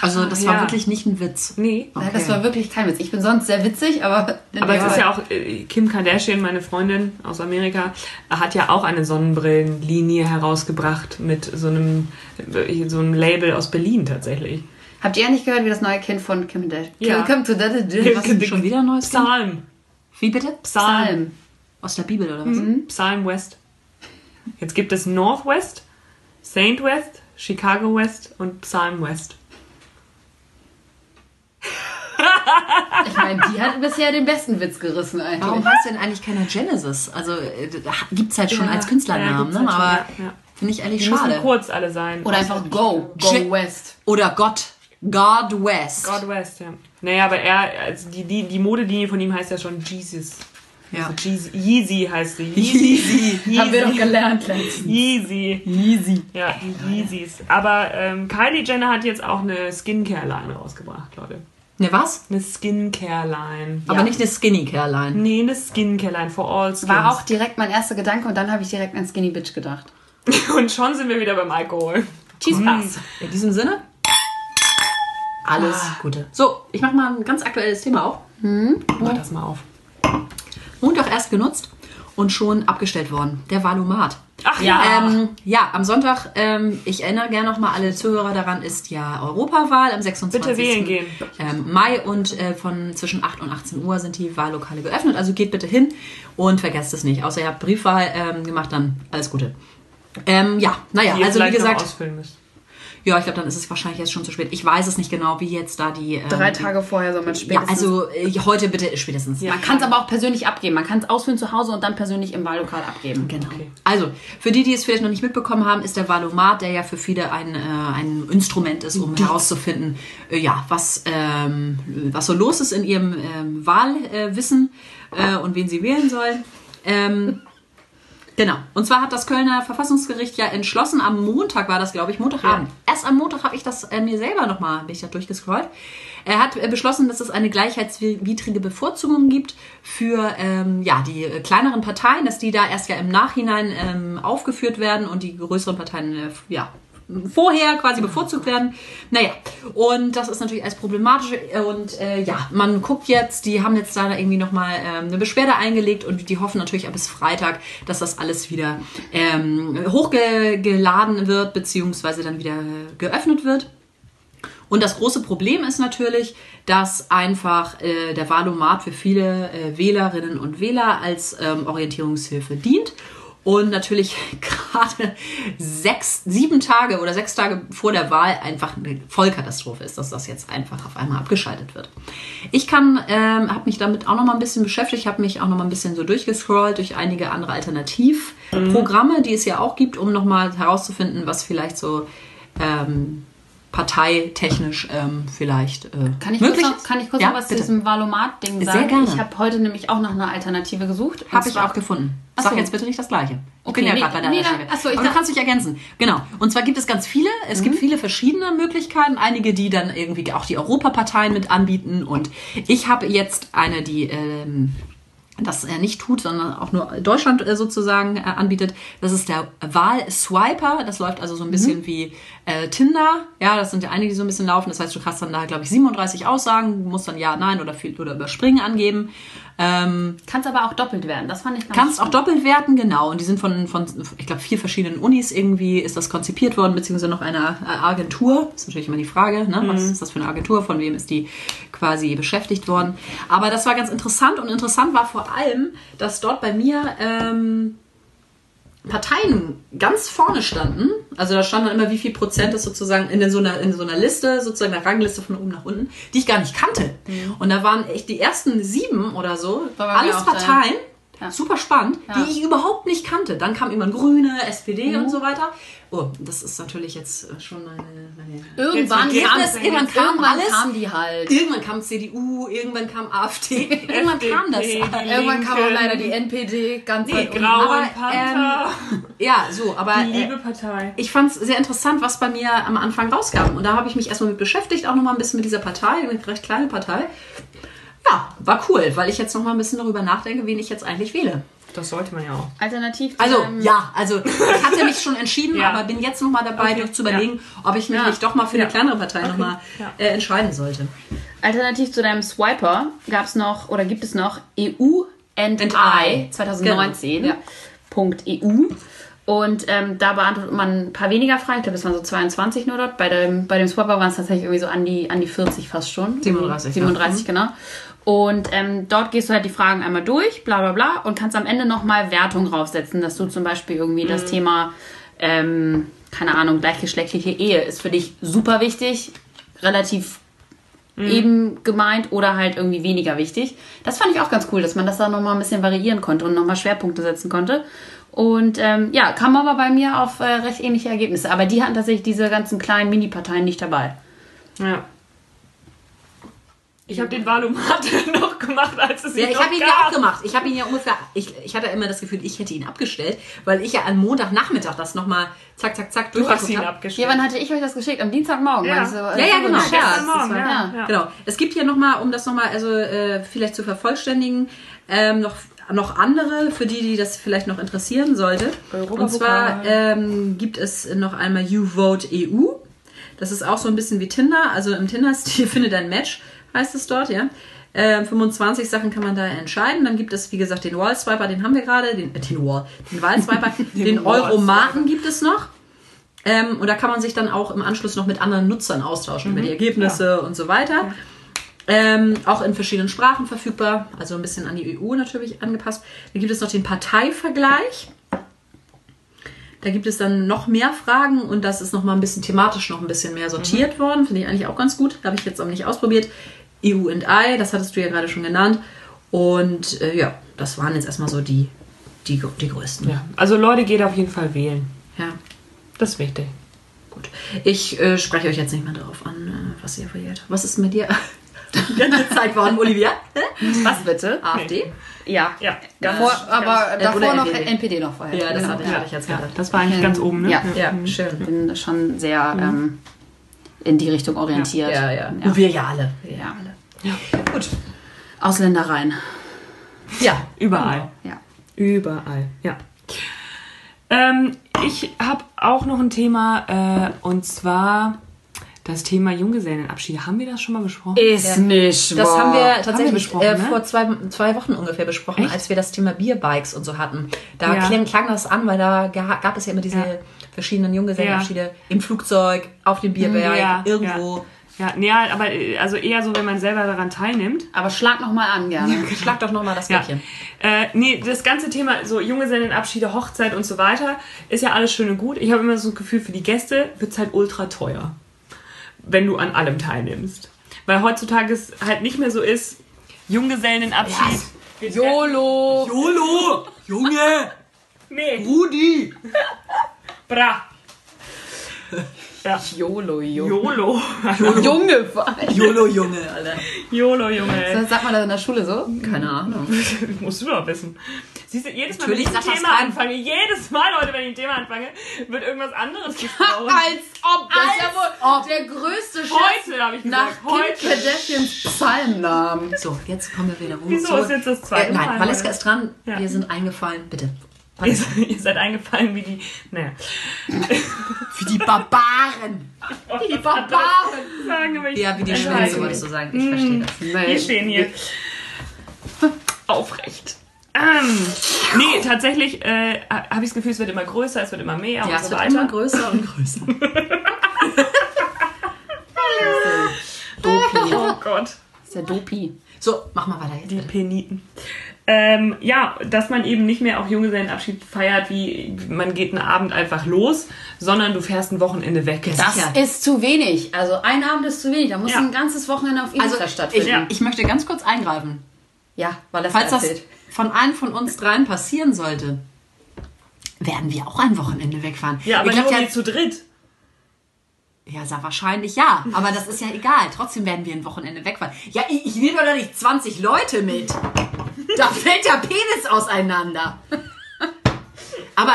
also das ja. war wirklich nicht ein Witz. Nee. Nein, Das war wirklich kein Witz. Ich bin sonst sehr witzig, aber. Aber es ist ja auch, äh, Kim Kardashian, meine Freundin aus Amerika, hat ja auch eine Sonnenbrillenlinie herausgebracht mit so einem, so einem Label aus Berlin tatsächlich. Habt ihr nicht gehört, wie das neue Kind von Kim Dash? Ja. Kim to the Was ist schon wieder ein neues Kind? Psalm. Wie bitte? Psalm. Aus der Bibel oder was? Psalm West. Jetzt gibt es Northwest, Saint West, Chicago West und Psalm West. Ich meine, die hat bisher den besten Witz gerissen eigentlich. Warum heißt denn eigentlich keiner Genesis? Also äh, gibt es halt schon Ja, als ja, Künstlernamen, gibt's ne? halt aber ja, ja. finde ich ehrlich Die müssen schade. kurz alle sein. Oder einfach Go. Go Je- West. Oder Gott. God West. God West, ja. Naja, aber er, also die, die, die Modelinie von ihm heißt ja schon Jesus. Ja. Also Jeezy, Yeezy heißt sie. Yeezy. Haben wir doch gelernt letztens. Yeezy. Easy. Ja, die Yeezys. Aber ähm, Kylie Jenner hat jetzt auch eine Skincare-Line rausgebracht, Leute. Ne, was? Eine Skincare-Line. Aber nicht eine Skinny Careline. Nee, eine Skincare-Line for all skins. War auch direkt mein erster Gedanke und dann habe ich direkt an Skinny Bitch gedacht. Und schon sind wir wieder beim Alkohol. Cheese Pass. In diesem Sinne, alles Gute. So, ich mache mal ein ganz aktuelles Thema auf. Mach das mal auf. Montag erst genutzt und schon abgestellt worden. Der Valomat. Ach Ja. ja. Ähm, ja, am Sonntag, ähm, ich erinnere gerne noch mal alle Zuhörer daran, ist ja Europawahl am 26. Bitte wählen gehen. Ähm, Mai und äh, von zwischen 8 und 18 Uhr sind die Wahllokale geöffnet. Also geht bitte hin und vergesst es nicht. Außer ihr habt Briefwahl ähm, gemacht, dann alles Gute. Ähm, ja, naja, also wie vielleicht noch gesagt, ausfüllen müsst. Ja, ich glaube, dann ist es wahrscheinlich jetzt schon zu spät. Ich weiß es nicht genau, wie jetzt da die. Ähm, Drei Tage vorher soll man Ja, spätestens. also äh, heute bitte spätestens. man kann es aber auch persönlich abgeben. Man kann es ausfüllen zu Hause und dann persönlich im Wahllokal abgeben. Genau. Also, für die, die es vielleicht noch nicht mitbekommen haben, ist der Valomat, der ja für viele ein, äh, ein Instrument ist, um herauszufinden, äh, ja, was, ähm, was so los ist in ihrem ähm, Wahlwissen äh, und wen sie wählen sollen. Ähm, Genau. Und zwar hat das Kölner Verfassungsgericht ja entschlossen, am Montag war das, glaube ich, Montagabend. Erst am Montag habe ich das äh, mir selber nochmal, bin ich da durchgescrollt. Er hat äh, beschlossen, dass es eine gleichheitswidrige Bevorzugung gibt für ähm, ja, die äh, kleineren Parteien, dass die da erst ja im Nachhinein ähm, aufgeführt werden und die größeren Parteien äh, ja, vorher quasi bevorzugt werden. Naja, und das ist natürlich alles problematisch. Und äh, ja, man guckt jetzt, die haben jetzt da irgendwie nochmal ähm, eine Beschwerde eingelegt und die hoffen natürlich bis Freitag, dass das alles wieder ähm, hochgeladen wird, beziehungsweise dann wieder geöffnet wird. Und das große Problem ist natürlich, dass einfach äh, der Valomat für viele äh, Wählerinnen und Wähler als ähm, Orientierungshilfe dient. Und natürlich gerade sechs, sieben Tage oder sechs Tage vor der Wahl einfach eine Vollkatastrophe ist, dass das jetzt einfach auf einmal abgeschaltet wird. Ich kann, ähm, habe mich damit auch noch mal ein bisschen beschäftigt, habe mich auch noch mal ein bisschen so durchgescrollt durch einige andere Alternativprogramme, die es ja auch gibt, um noch mal herauszufinden, was vielleicht so ähm, parteitechnisch ähm, vielleicht äh, Kann ich, möglich kurz noch, kann ich kurz ja, noch was zu bitte. diesem Valomat-Ding Sehr sagen? gerne. Ich habe heute nämlich auch nach einer Alternative gesucht. Habe ich auch gefunden. Ach Sag jetzt bitte nicht das Gleiche. Ich Okay, bin ja nee, gerade bei der nee, dann- Recherche. ach so, ich Aber du kannst dich ergänzen. Genau. Und zwar gibt es ganz viele. Es Mhm. gibt viele verschiedene Möglichkeiten. Einige, die dann irgendwie auch die Europaparteien mit anbieten. Und ich habe jetzt eine, die ähm, das äh, nicht tut, sondern auch nur Deutschland äh, sozusagen äh, anbietet. Das ist der Wahl-Swiper. Das läuft also so ein bisschen Mhm. wie äh, Tinder. Ja, das sind ja einige, die so ein bisschen laufen. Das heißt, du kannst dann da, glaube ich, 37 Aussagen, musst dann Ja, Nein oder viel oder überspringen angeben. Ähm, Kannst aber auch doppelt werden. Das fand ich ganz Kannst auch doppelt werten, genau. Und die sind von, von ich glaube, vier verschiedenen Unis irgendwie ist das konzipiert worden, beziehungsweise noch einer äh, Agentur. ist natürlich immer die Frage, ne? was ist das für eine Agentur, von wem ist die quasi beschäftigt worden. Aber das war ganz interessant und interessant war vor allem, dass dort bei mir ähm, Parteien ganz vorne standen. Also da stand dann immer, wie viel Prozent ist sozusagen in so einer, in so einer Liste, sozusagen einer Rangliste von oben nach unten, die ich gar nicht kannte. Und da waren echt die ersten sieben oder so, War alles auch so, ja. Super spannend, Ja. Mhm. die ich überhaupt nicht kannte. Dann kam immer Grüne, SPD und so weiter. Oh, das ist natürlich jetzt äh, schon eine... eine Irgendwann, Jetzt kam, vergessen, irgendwann kam irgendwann alles. kam die halt. Irgendwann kam CDU, irgendwann kam AfD, irgendwann kam das. Die Irgendwann kam auch leider die NPD ganz Die weit. Grauen Panther. Ja, so, aber... die äh, liebe Partei. ich fand es sehr interessant, was bei mir am Anfang rauskam. Und da habe ich mich erstmal mit beschäftigt, auch nochmal ein bisschen mit dieser Partei, eine recht kleine Partei. Ja, war cool, weil ich jetzt nochmal ein bisschen darüber nachdenke, wen ich jetzt eigentlich wähle. Das sollte man ja auch. Alternativ zu Also, deinem- ja, also ich hatte mich schon entschieden, Ja. aber bin jetzt nochmal dabei, Okay, zu überlegen, ob ich mich Ja. nicht doch mal für Ja. eine kleinere Partei Okay. nochmal Ja. äh, entscheiden sollte. Alternativ zu deinem Swiper gab es noch oder gibt es noch EU and, And I I. 2019. Genau, ja. EU. Und ähm, da beantwortet man ein paar weniger Fragen. Ich glaube, es waren so 22 nur dort. Bei dem, bei dem Swapper waren es tatsächlich irgendwie so an die, an die 40 fast schon. 37, ja. 37, genau. Und ähm, dort gehst du halt die Fragen einmal durch, bla bla bla, und kannst am Ende nochmal Wertung draufsetzen, dass du zum Beispiel irgendwie Mhm. das Thema, ähm, keine Ahnung, gleichgeschlechtliche Ehe ist für dich super wichtig, relativ eben gemeint oder halt irgendwie weniger wichtig. Das fand ich auch ganz cool, dass man das da nochmal ein bisschen variieren konnte und nochmal Schwerpunkte setzen konnte. Und ähm, ja, kam aber bei mir auf äh, recht ähnliche Ergebnisse. Aber die hatten tatsächlich diese ganzen kleinen Mini-Parteien nicht dabei. Ja. Ich habe den Valomat noch gemacht, als es Ja, ihn ich habe ihn ja gab. auch gemacht. Ich habe ihn ja ungefähr, ich, ich hatte immer das Gefühl, ich hätte ihn abgestellt, weil ich ja am Montagnachmittag das nochmal zack, zack, zack Du hast ihn habe. abgestellt. Ja, wann hatte ich euch das geschickt? Am Dienstagmorgen, Ja. du? Ja, ja, genau. Ja, Morgen, war- ja. ja. Genau. Es gibt hier nochmal, um das nochmal also, äh, vielleicht zu vervollständigen, ähm, noch, noch andere, für die, die das vielleicht noch interessieren sollte. Und zwar ähm, gibt es noch einmal YouVote EU. Das ist auch so ein bisschen wie Tinder. Also im Tinder-Stil finde dein Match, heißt es dort, ja. Ähm, 25 Sachen kann man da entscheiden. Dann gibt es, wie gesagt, den Wall-Swiper, den haben wir gerade, den, äh, den Wall, den Wall-Swiper, den Euromaten gibt es noch. Ähm, und da kann man sich dann auch im Anschluss noch mit anderen Nutzern austauschen über die Ergebnisse und so weiter. Ähm, auch in verschiedenen Sprachen verfügbar, also ein bisschen an die EU natürlich angepasst. Dann gibt es noch den Parteivergleich. Da gibt es dann noch mehr Fragen und das ist noch mal ein bisschen thematisch noch ein bisschen mehr sortiert worden. Finde ich eigentlich auch ganz gut. Habe ich jetzt aber nicht ausprobiert. EU und I, das hattest du ja gerade schon genannt. Und äh, ja, das waren jetzt erstmal so die, die, die größten. Ja. Also Leute, geht auf jeden Fall wählen. ja. Das ist wichtig. Gut. Ich äh, spreche euch jetzt nicht mehr darauf an, äh, was ihr wählt. Was ist mit dir die ganze Zeit worden, Olivia? Was bitte? AfD? Ja. Ja, Davor, ganz- aber Äh, davor noch NPD. NPD noch vorher. Ja, das Genau. hatte ich, hatte ich jetzt Ja, gedacht. das war eigentlich ganz oben, ne? Ja. Ja, schön. Ich bin schon sehr ähm, in die Richtung orientiert. Ja, ja. ja. Und wir ja alle. Ja. Gut. Ausländereien. Ja, Überall. Ja. Überall, ja. Ähm, ich habe auch noch ein Thema äh, und zwar das Thema Junggesellenabschiede. Haben wir das schon mal besprochen? Ist nicht Das haben wir Haben tatsächlich wir besprochen, äh, ne? vor zwei, zwei Wochen ungefähr besprochen, Echt? als wir das Thema Bierbikes und so hatten. Da Ja. klang, klang das an, weil da gab es ja immer diese Ja. verschiedenen Junggesellenabschiede im Flugzeug, auf dem Bierberg, Ja, irgendwo. Ja, nee, aber äh, also eher so, wenn man selber daran teilnimmt. Aber schlag noch mal an, gerne. Schlag doch nochmal das Ja. Päckchen. Äh, nee, das ganze Thema, so Junggesellenabschiede, Hochzeit und so weiter, ist ja alles schön und gut. Ich habe immer so das Gefühl, für die Gäste wird es halt ultra teuer, wenn du an allem teilnimmst. Weil heutzutage es halt nicht mehr so ist, Junggesellenabschied. treffen- YOLO! Jolo! Junge! Nee, Rudi! bra. Ja. YOLO, YOLO. YOLO. Junge, vor allem. Jolo, Junge, Alter. YOLO, Junge. Das sagt man das in der Schule so? Keine Ahnung. Musst du doch wissen. Siehst du, jedes Mal, Natürlich wenn ich ein Thema anfange, jedes Mal, Leute, wenn ich ein Thema anfange, wird irgendwas anderes gesprochen. Als ob! Das ist ja wohl der größte Scherz Heute habe ich nach gesagt, Kim heute. Kardashians Psalmnamen. So, jetzt kommen wir wieder rum. Wieso So. ist jetzt das zweite äh, Nein, Mal? Valeska ist dran. Ja. Wir sind eingefallen. Bitte. Ihr, seid- ihr seid eingefallen wie die. Naja. Für die Barbaren. Die Barbaren! Sagen, Ja, wie die Schwänze, wolltest du sagen. Ich verstehe das. Wir stehen hier. Aufrecht. Ähm, nee, tatsächlich äh, habe ich das Gefühl, es wird immer größer, es wird immer mehr Ja, und es so wird weiter. immer größer und größer. Dopi. oh Gott. Das ist der Dopi. So, mach mal weiter jetzt. Die Peniten. Ähm, ja, dass man eben nicht mehr auf Junggesellenabschied feiert, wie man geht einen Abend einfach los, sondern du fährst ein Wochenende weg. Das Sicher. ist zu wenig. Also ein Abend ist zu wenig. Da muss Ja. ein ganzes Wochenende auf Ibiza Also, ich, stattfinden. Ja. ich möchte ganz kurz eingreifen. Ja, weil das Falls das von einem von uns dreien passieren sollte, werden wir auch ein Wochenende wegfahren. Ja, aber ich glaub, nur ja, zu dritt. Ja, sehr wahrscheinlich ja. Aber das ist ja egal. Trotzdem werden wir ein Wochenende wegfahren. Ja, ich, ich nehme doch nicht 20 Leute mit. Da fällt der Penis auseinander. aber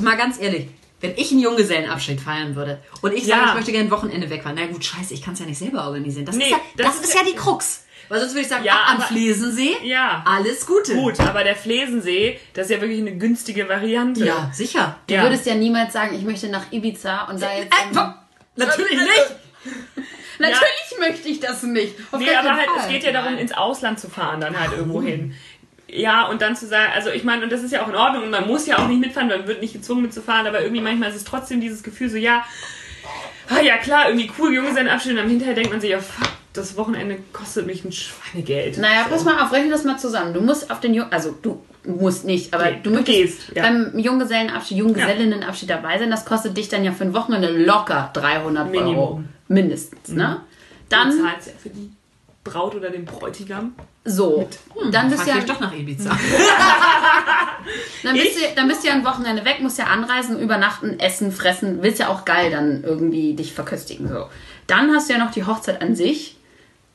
mal ganz ehrlich, wenn ich einen Junggesellenabschied feiern würde und ich sage, Ja. ich möchte gerne ein Wochenende wegfahren, na gut, scheiße, ich kann es ja nicht selber organisieren. Das, Nee, ist, ja, das das, ist ja- die Krux. Weil sonst würde ich sagen, Ja, ab am Flesensee, Ja. alles Gute. Gut, aber der Flesensee, das ist ja wirklich eine günstige Variante. Ja, sicher. Du Ja. würdest ja niemals sagen, ich möchte nach Ibiza und da jetzt. Äh, natürlich nicht. Natürlich möchte ich das nicht. Auf Nee, aber halt, Fall. es geht ja darum, ins Ausland zu fahren, dann halt irgendwo hin. Ja, und dann zu sagen, also ich meine, und das ist ja auch in Ordnung und man muss ja auch nicht mitfahren, man wird nicht gezwungen mitzufahren, aber irgendwie manchmal ist es trotzdem dieses Gefühl so, ja, ah, ja klar, irgendwie cool, Junggesellenabschied und am Hinterher denkt man sich, ja fuck, das Wochenende kostet mich ein Schweinegeld. Naja, pass mal auf, rechne das mal zusammen. Du musst auf den Jung, also du musst nicht, aber Nee, du du möchtest gehst, ja. beim Junggesellenabschied, Junggesellinnenabschied dabei sein. Das kostet dich dann ja für ein Wochenende locker 300 Euro. Minimum. Mindestens, ne? Du Dann, zahlst ja für die Braut oder den Bräutigam. so. Dann bist, du ja, vielleicht doch nach Ibiza. dann, bist Ich? du, dann bist du ja ein Wochenende weg, musst ja anreisen, übernachten, essen, fressen. Willst ja auch geil dann irgendwie dich verköstigen, so. Dann hast du ja noch die Hochzeit an sich.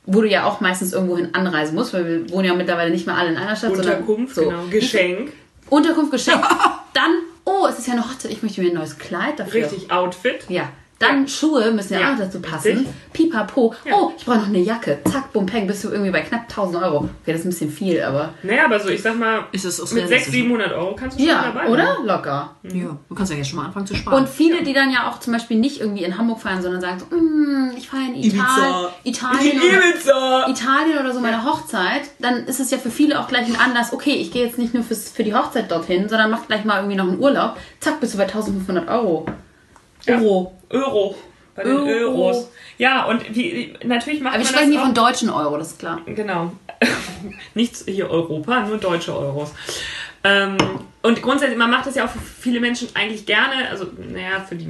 Wo du ja auch meistens irgendwohin anreisen musst, weil wir wohnen ja mittlerweile nicht mehr alle in einer Stadt, Unterkunft, sondern so. genau. Geschenk. Unterkunft geschenkt. Dann, oh, es ist ja Hochzeit, ich möchte mir ein neues Kleid dafür. Richtig, Outfit. Ja. Dann Ja. Schuhe müssen ja, Ja, auch dazu passen. richtig. Pipapo. Ja. Oh, ich brauche noch eine Jacke. Zack, bum, peng, bist du irgendwie bei knapp 1000 Euro. Okay, das ist ein bisschen viel, aber. Naja, aber so, ich sag mal, Ist es aus mit 600, realistisch? 700 Euro kannst du schon Ja, dabei oder? sein. Locker. Ja, du kannst ja jetzt schon mal anfangen zu sparen. Und viele, die dann ja auch zum Beispiel nicht irgendwie in Hamburg feiern, sondern sagen so, "Mm, ich feiere in Ital Ibiza. Italien, oder, Ibiza! Italien oder so meine Hochzeit, dann ist es ja für viele auch gleich ein Anlass, okay, ich gehe jetzt nicht nur fürs, für die Hochzeit dorthin, sondern mach gleich mal irgendwie noch einen Urlaub. Zack, bist du bei 1500 Euro. Ja. Euro. Euro. Bei den Euro. Euros. Ja, und wie, natürlich macht Aber wir sprechen hier von deutschen Euro, das ist klar. Genau. Nichts hier Europa, nur deutsche Euros. Ähm, und grundsätzlich, man macht das ja auch für viele Menschen eigentlich gerne. Also, naja, für die,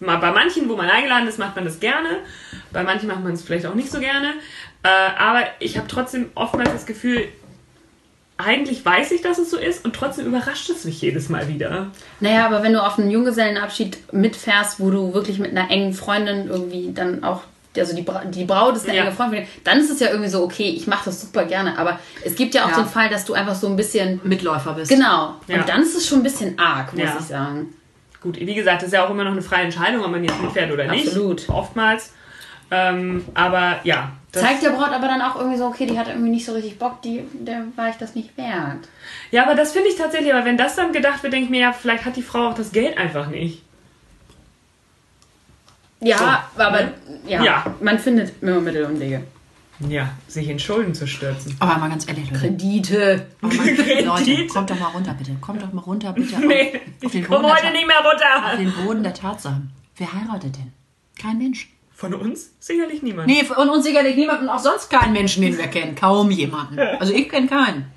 bei manchen, wo man eingeladen ist, macht man das gerne. Bei manchen macht man es vielleicht auch nicht so gerne. Äh, aber ich habe trotzdem oftmals das Gefühl, eigentlich weiß ich, dass es so ist und trotzdem überrascht es mich jedes Mal wieder. Naja, aber wenn du auf einen Junggesellenabschied mitfährst, wo du wirklich mit einer engen Freundin irgendwie dann auch, also die, Bra die Braut ist eine Ja. enge Freundin, dann ist es ja irgendwie so, okay, ich mache das super gerne. Aber es gibt ja auch Ja. den Fall, dass du einfach so ein bisschen. Mitläufer bist. Genau. Ja. Und dann ist es schon ein bisschen arg, muss Ja. ich sagen. Gut, wie gesagt, das ist ja auch immer noch eine freie Entscheidung, ob man jetzt mitfährt oder nicht. Absolut. Oftmals. Ähm, aber ja. Das- Zeigt der Braut aber dann auch irgendwie so, okay, die hat irgendwie nicht so richtig Bock, die, der war ich das nicht wert. Ja, aber das finde ich tatsächlich, aber wenn das dann gedacht wird, denke ich mir, ja, vielleicht hat die Frau auch das Geld einfach nicht. Ja, aber ne? ja, Ja. man findet immer Mittel und Wege. Ja, sich in Schulden zu stürzen. Aber mal ganz ehrlich, Leute. Kredite. Oh Mann, Kredit. Leute, kommt doch mal runter, bitte. Kommt doch mal runter, bitte. auf- Nee, auf den ich komme Boden heute der nicht mehr Ta- Auf runter. den Boden der Tatsachen. Wer heiratet denn? Kein Mensch. Von uns? Sicherlich niemand. Nee, und uns sicherlich niemand und auch sonst keinen Menschen, den wir kennen. Kaum jemanden. Also ich kenne keinen.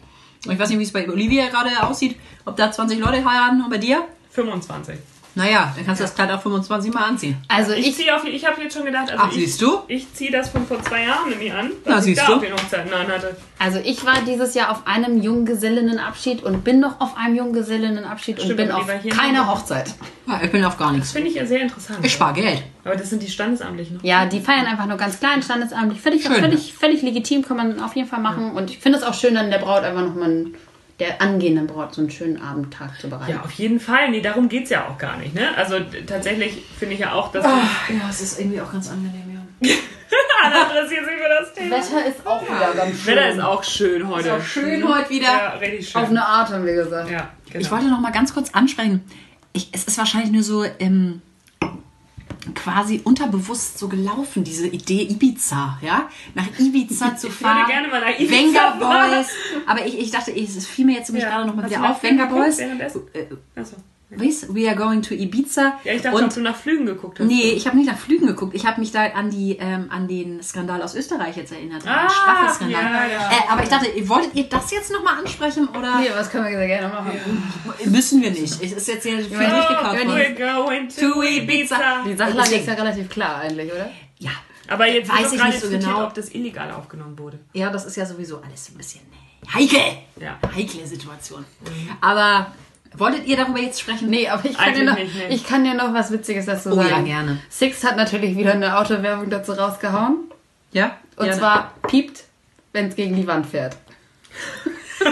Und ich weiß nicht, wie es bei Olivia gerade aussieht. Ob da 20 Leute heiraten und bei dir? 25. Naja, dann kannst du das Kleid auch 25 Mal anziehen. Also Ich ich, ziehe auf, ich habe jetzt schon gedacht, also Ach, ich, siehst du? ich ziehe das von vor zwei Jahren mir an, was Na, ich siehst da du? auf den Hochzeiten anhatte. also ich war dieses Jahr auf einem Junggesellinnenabschied und bin noch auf einem Junggesellinnenabschied und Stimmt, bin aber die auf keiner. Hochzeit. Ja, ich bin auf gar Das nichts. finde ich ja sehr interessant. Ich spare Geld. Aber das sind die Standesamtlichen. Ne? Ja, die feiern einfach nur ganz klein, standesamtlich. Völlig, Schön. völlig, völlig legitim, kann man auf jeden Fall machen. Und ich finde es auch schön, dann der Braut einfach nochmal, einen- der angehenden Braut, so einen schönen Abendtag zu bereiten. Ja, auf jeden Fall. Nee, darum geht es ja auch gar nicht. Ne? Also tatsächlich finde ich ja auch, dass Ja, es ist irgendwie auch ganz angenehm, ja. alle interessiert sich für das Thema. Wetter ist auch wieder ganz schön. Wetter ist auch schön heute. Ist auch schön heute wieder. Ja, richtig schön. Auf eine Art, haben wir gesagt. ja, genau. Ich wollte noch mal ganz kurz ansprechen. Ich, es ist wahrscheinlich nur so ähm, quasi unterbewusst so gelaufen, diese Idee Ibiza, ja? Nach Ibiza zu würde fahren. gerne mal nach Ibiza Venga fahren. Boys. Aber ich, ich dachte, ich- es fiel mir jetzt nämlich Ja. gerade noch mal Hast wieder auf. Venga Boys. Äh, Achso. Was? We are going to Ibiza. Ja, ich dachte, Und ob du nach Flügen geguckt hast. Nee, ich habe nicht nach Flügen geguckt. Ich habe mich da an, die, ähm, an den Skandal aus Österreich jetzt erinnert. Ah, ja, ja. Äh, aber ich dachte, wolltet ihr das jetzt nochmal ansprechen oder Nee, was können wir sehr gerne machen. müssen wir nicht? Es ist jetzt hier viel meine, durchgekaut we're going to, To Ibiza. Ibiza. Die Deswegen- ist ja relativ klar eigentlich, oder? Ja, Aber jetzt Weiß ich nicht so genau. ob das illegal aufgenommen wurde. ja, das ist ja sowieso alles so ein bisschen heikel. Ja. Heikle Situation. Aber wolltet ihr darüber jetzt sprechen? Nee, aber ich kann, dir noch, nicht, ich kann dir noch was Witziges dazu Oh sagen. ja, gerne. Six hat natürlich wieder eine Autowerbung dazu rausgehauen. Ja? Und Gerne. zwar piept, wenn es gegen die Wand fährt.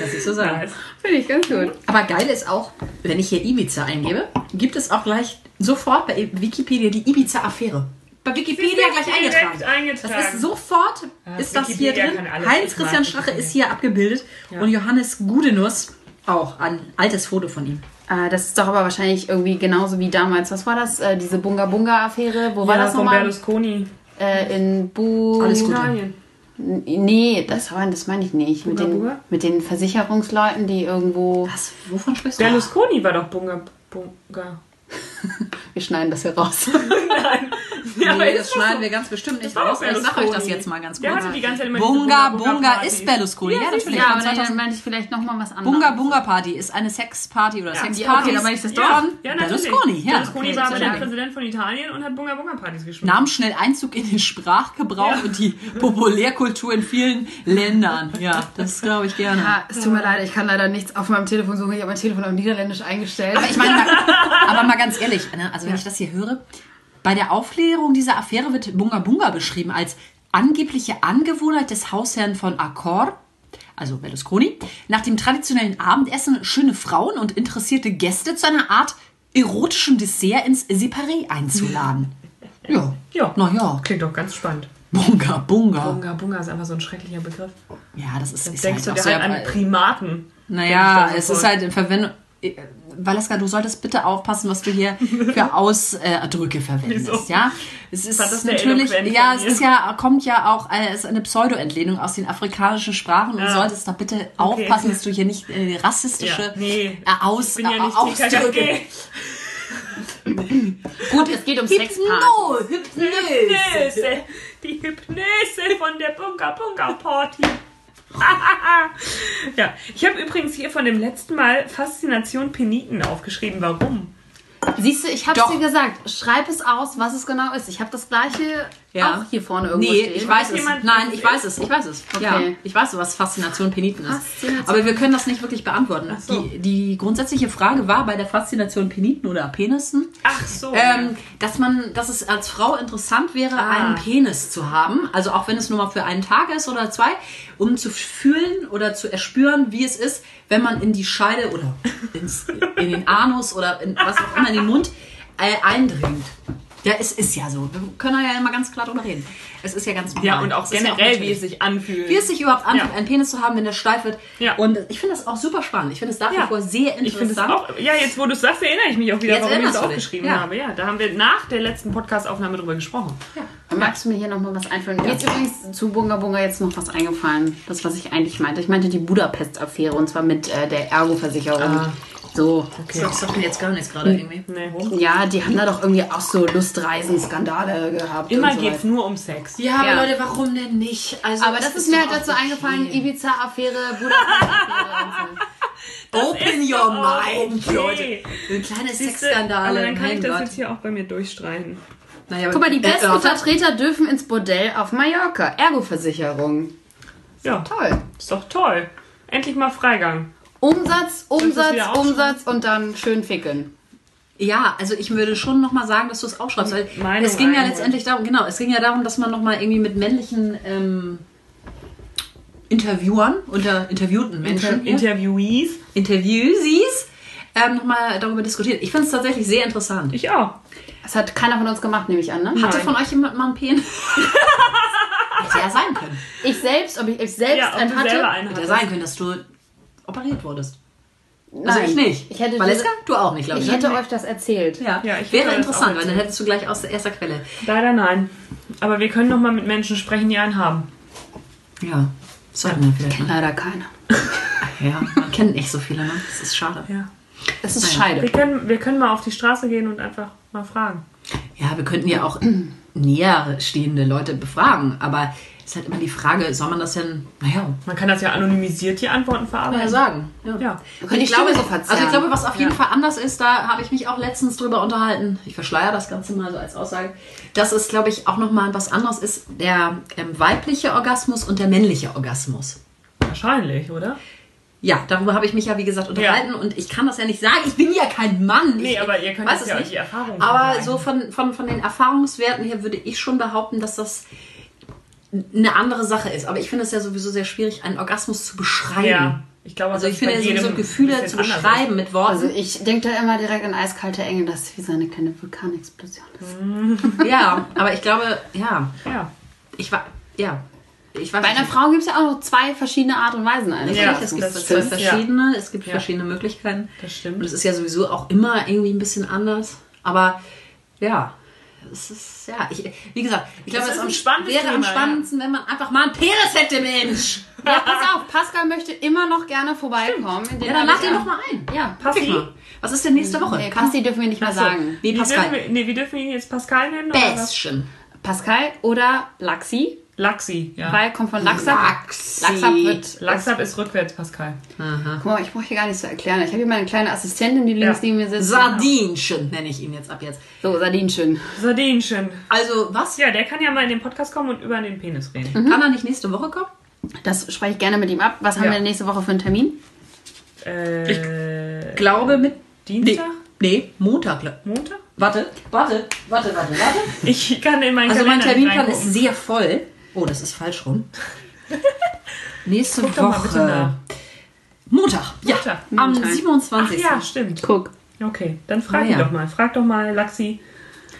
das ist so sagen. Nice. Finde ich ganz gut. Aber geil ist auch, wenn ich hier Ibiza eingebe, gibt es auch gleich sofort bei Wikipedia die Ibiza-Affäre. Bei Wikipedia gleich eingetragen. eingetragen. Das ist sofort, Ja, ist das hier Wikipedia drin. kann alles. Heinz Ich Christian mag Strache Wikipedia. ist hier abgebildet und Johannes Gudenuss auch. Ein altes Foto von ihm. Äh, das ist doch aber wahrscheinlich irgendwie genauso wie damals. Was war das? Äh, diese Bunga Bunga Affäre? Wo war ja, das von nochmal? Berlusconi. Äh, in Bu. Alles Gute. Italien. Nee, das, war, das meine ich nicht. Mit Bunga den, Bunga? mit den Versicherungsleuten, die irgendwo. Was? Wovon sprichst du? Berlusconi war doch Bunga. Bunga. Wir schneiden das hier raus. Ja, Nee, das schneiden so. wir ganz bestimmt nicht raus. Ich sag euch das jetzt mal ganz Der kurz. hatte die ganze Zeit immer diese Bunga Bunga Bunga ist Berlusconi. Ja, natürlich. ja, aber dann 2000 meine ich vielleicht nochmal was anderes. Bunga Bunga Party ist eine Sexparty oder Ja, Sexparty. okay, dann meine ich das doch. Ja. Berlusconi. Ja, Berlusconi okay, war aber der. Präsident von Italien und hat Bunga Bunga Partys geschmissen. nahm schnell Einzug in den Sprachgebrauch Ja. und die Populärkultur in vielen Ländern. Ja, das glaube ich gerne. Ja, es tut mir leid, ich kann leider nichts auf meinem Telefon suchen. Ich habe mein Telefon auf Niederländisch eingestellt. Aber ich meine, aber mal ganz ehrlich, ne? also wenn ich das hier höre, Bei der Aufklärung dieser Affäre wird Bunga Bunga beschrieben als angebliche Angewohnheit des Hausherrn von Accor, also Berlusconi, nach dem traditionellen Abendessen schöne Frauen und interessierte Gäste zu einer Art erotischem Dessert ins Separé einzuladen. Ja, Ja. naja, Klingt doch ganz spannend. Bunga Bunga. Bunga Bunga ist einfach so ein schrecklicher Begriff. Ja, das ist, Dann ist denkst halt du dir halt an Primaten. Naja, es ist halt in Verwendung. Äh, Valeska, du solltest bitte aufpassen, was du hier für Ausdrücke verwendest, Wieso? ja? Es ist das natürlich, ja, es ist ja, kommt ja auch, äh, es ist eine Pseudo-Entlehnung aus den afrikanischen Sprachen und Ja. solltest da bitte aufpassen, dass du hier nicht äh, rassistische Ja, nee. äh, Aus, ja nicht Ausdrücke. Gut, es geht um Sexpartys. Hypno, Hypnose. Hypnose. Die Hypnose von der Bunga Bunga Party. ja, ich habe übrigens hier von dem letzten Mal Faszination Peniten aufgeschrieben. Warum? Siehst du, ich hab's Doch. dir gesagt. Schreib es aus, was es genau ist. Ich habe das gleiche Ja. auch hier vorne irgendwo Nee, stehen. ich weiß es. Nein, ich weiß es. Ich weiß es. Ja, Okay. ich weiß, was Faszination Peniten ist. Faszination. Aber wir können das nicht wirklich beantworten. so. Die, die grundsätzliche Frage war bei der Faszination Peniten oder Penissen, Ach so. ähm, dass man, dass es als Frau interessant wäre, Ah. einen Penis zu haben. Also auch wenn es nur mal für einen Tag ist oder zwei, um zu fühlen oder zu erspüren, wie es ist, wenn man in die Scheide oder ins, in den Anus oder in was auch immer in den Mund äh, eindringt. Ja, es ist ja so. Wir können ja immer ganz klar drüber reden. Es ist ja ganz normal. ja, und auch Es ist ja generell, wie es sich anfühlt. Wie es sich überhaupt anfühlt, Ja. einen Penis zu haben, wenn der steif wird. Ja. Und ich finde das auch super spannend. Ich finde es nach wie Ja. vor sehr ich finde es interessant. auch, ja, jetzt wo du es sagst, erinnere ich mich auch wieder, Jetzt warum ich es aufgeschrieben Ja. habe. Ja, da haben wir nach der letzten Podcast-Aufnahme drüber gesprochen. Magst du mir hier nochmal was einfallen? Mir ist übrigens zu Bunga Bunga jetzt noch was eingefallen. Das, was ich eigentlich meinte. Ich meinte die Budapest-Affäre und zwar mit äh, der Ergo-Versicherung. Ah. So. Das sagt mir jetzt gar nichts gerade irgendwie. Nee. Ja, die haben da doch irgendwie auch so Lustreisen-Skandale gehabt. Immer so geht's weiter. nur um Sex. Ja, aber Ja. Leute, warum denn nicht? Also, Aber es das ist mir halt dazu eingefallen, okay. Ibiza-Affäre, Budapest-Affäre. Open your mind, okay. Leute. Ein kleine Siehste, Sexskandale. Aber dann kann ich das Gott. jetzt hier auch bei mir durchstreichen. Naja, Guck mal, die besten erörtert. Vertreter dürfen ins Bordell auf Mallorca. Ergo-Versicherung. Ja, Toll. ist doch toll. Endlich mal Freigang. Umsatz, Umsatz? Umsatz und dann schön ficken. Ja, also ich würde schon nochmal sagen, dass du es aufschreibst. Weil Meinung es ging ja letztendlich darum, genau, es ging ja darum, dass man nochmal irgendwie mit männlichen ähm, Interviewern, unter interviewten Menschen, Inter Interviewees. Interviewsies, ähm, nochmal darüber diskutiert. Ich finde es tatsächlich sehr interessant. Ich auch. Das hat keiner von uns gemacht, nehme ich an, ne? Hatte Nein. von euch jemand mal einen Penis? Hätte ja sein können. Ich selbst, ob ich, ich selbst Ja, ob einen hatte. Hätte ja sein können, dass du operiert wurdest. Nein, Also ich nicht. Ich hätte, Valeska? Du auch nicht, glaube ich. ich ne? hätte euch das erzählt. ja. Ja, ich Wäre interessant, weil dann hättest du gleich aus erster Quelle. Leider nein. Aber wir können noch mal mit Menschen sprechen, die einen haben. Ja, sollten wir vielleicht. mal. Leider keiner. Ja, man kennt nicht so viele, ne? Das ist schade. Ja. Das ist Nein. Wir Scheide. können, wir können mal auf die Straße gehen und einfach mal fragen. Ja, wir könnten ja auch näher stehende Leute befragen, aber ist halt immer die Frage, soll man das denn, naja, Man kann das ja anonymisiert, die Antworten ja, verarbeiten. sagen. Ja. Ja. Die ich glaube, so also ich glaube, was auf jeden Ja. Fall anders ist, da habe ich mich auch letztens drüber unterhalten. Ich verschleier das Ganze mal so als Aussage, dass es, glaube ich, auch nochmal was anderes ist, der ähm, weibliche Orgasmus und der männliche Orgasmus. Wahrscheinlich, oder? Ja, darüber habe ich mich ja, wie gesagt, unterhalten und ich kann das ja nicht sagen. Ich bin ja kein Mann. Nee, ich, aber ihr könnt weiß es ja nicht. die Erfahrung Aber so von, von, von den Erfahrungswerten her würde ich schon behaupten, dass das eine andere Sache ist. Aber ich finde es ja sowieso sehr schwierig, einen Orgasmus zu beschreiben. Ja. Ich glaube, Also ich finde bei so, Gefühle zu beschreiben mit Worten. Also ich denke da immer direkt an eiskalte Engel, das ist wie so eine kleine Vulkanexplosion ist. ja, aber ich glaube, ja. Ja. ich war, ja, ich weiß Bei einer nicht. Frau gibt es ja auch noch zwei verschiedene Art und Weisen eines Ja, es gibt das zwei stimmt, verschiedene, es gibt Ja. verschiedene Möglichkeiten. Das stimmt. Und es ist ja sowieso auch immer irgendwie ein bisschen anders. Aber ja, es ist, ja, ich, wie gesagt, ich glaube, es am, wäre am Thema, ja. spannendsten, wenn man einfach mal einen Penis hätte, Mensch. Ja, pass auf, Pascal möchte immer noch gerne vorbeikommen. Ja, dann lad ja- doch mal ein. Ja, Passi? mal. Was ist denn nächste Woche? nee, Passi dürfen wir nicht mehr sagen. Wie Wie Pascal. dürfen wir, nee, wie dürfen wir ihn jetzt Pascal nennen? Bestien. Pascal oder Laxi, Laxi, ja. weil kommt von Laxab. Laxi. Laxab wird... Laxab ist rückwärts, Pascal. Guck mal, ich brauche hier gar nichts zu erklären. Ich habe hier meine kleine Assistentin, die links Ja. neben mir sitzt. Sardinchen nenne ich ihn jetzt ab jetzt. So, Sardinchen. Sardinchen. Also, was? Ja, der kann ja mal in den Podcast kommen und über den Penis reden. Kann er nicht nächste Woche kommen? Das spreche ich gerne mit ihm ab. Was haben Ja. wir nächste Woche für einen Termin? Äh, Glaube mit. Dienstag? Nee, nee Montag. Montag? Warte, warte, warte, warte, warte. Ich kann in meinen Also mein Kalender nicht Terminplan ist sehr voll. Oh, das ist falsch rum. Nächste Guck. Woche. Montag. Ja, Montag. am Montag. 27. Ach ja, stimmt. Guck. Okay, dann frag Ah, ihn ja. doch mal. Frag doch mal Laxi,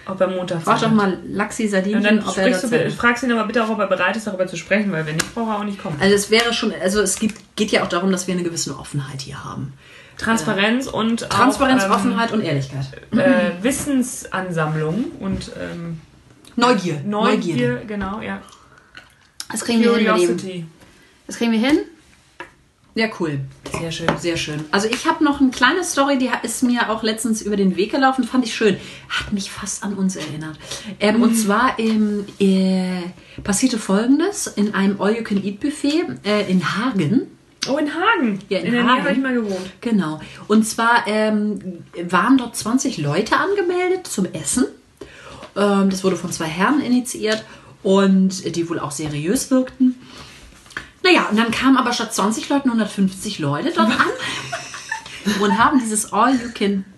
ob er Montag Frag Zeit doch mal Laxi Und Sardinien, dann ob er du, bitte- fragst ihn aber bitte auch, ob er bereit ist, darüber zu sprechen, weil wenn nicht, braucht er auch nicht kommen. Also es wäre schon, also es gibt, geht ja auch darum, dass wir eine gewisse Offenheit hier haben. Transparenz und Transparenz, auch, ähm, Offenheit und Ehrlichkeit. äh, Wissensansammlung und ähm, Neugier. Neugier, genau, ja. Das kriegen wir hin. Curiosity. Das kriegen wir hin. Ja, cool. Sehr schön. Sehr schön. Also ich habe noch eine kleine Story, die ist mir auch letztens über den Weg gelaufen, fand ich schön. Hat mich fast an uns erinnert. Ähm, Und zwar ähm, äh, passierte Folgendes in einem All-You-Can-Eat-Buffet äh, in Hagen. Oh, in Hagen. Ja, in in der Hagen. Nähe habe ich mal gewohnt. Genau. Und zwar ähm, waren dort 20 Leute angemeldet zum Essen. Ähm, das wurde von zwei Herren initiiert und die wohl auch seriös wirkten. Naja, und dann kamen aber statt 20 Leuten 150 Leute dort an und haben dieses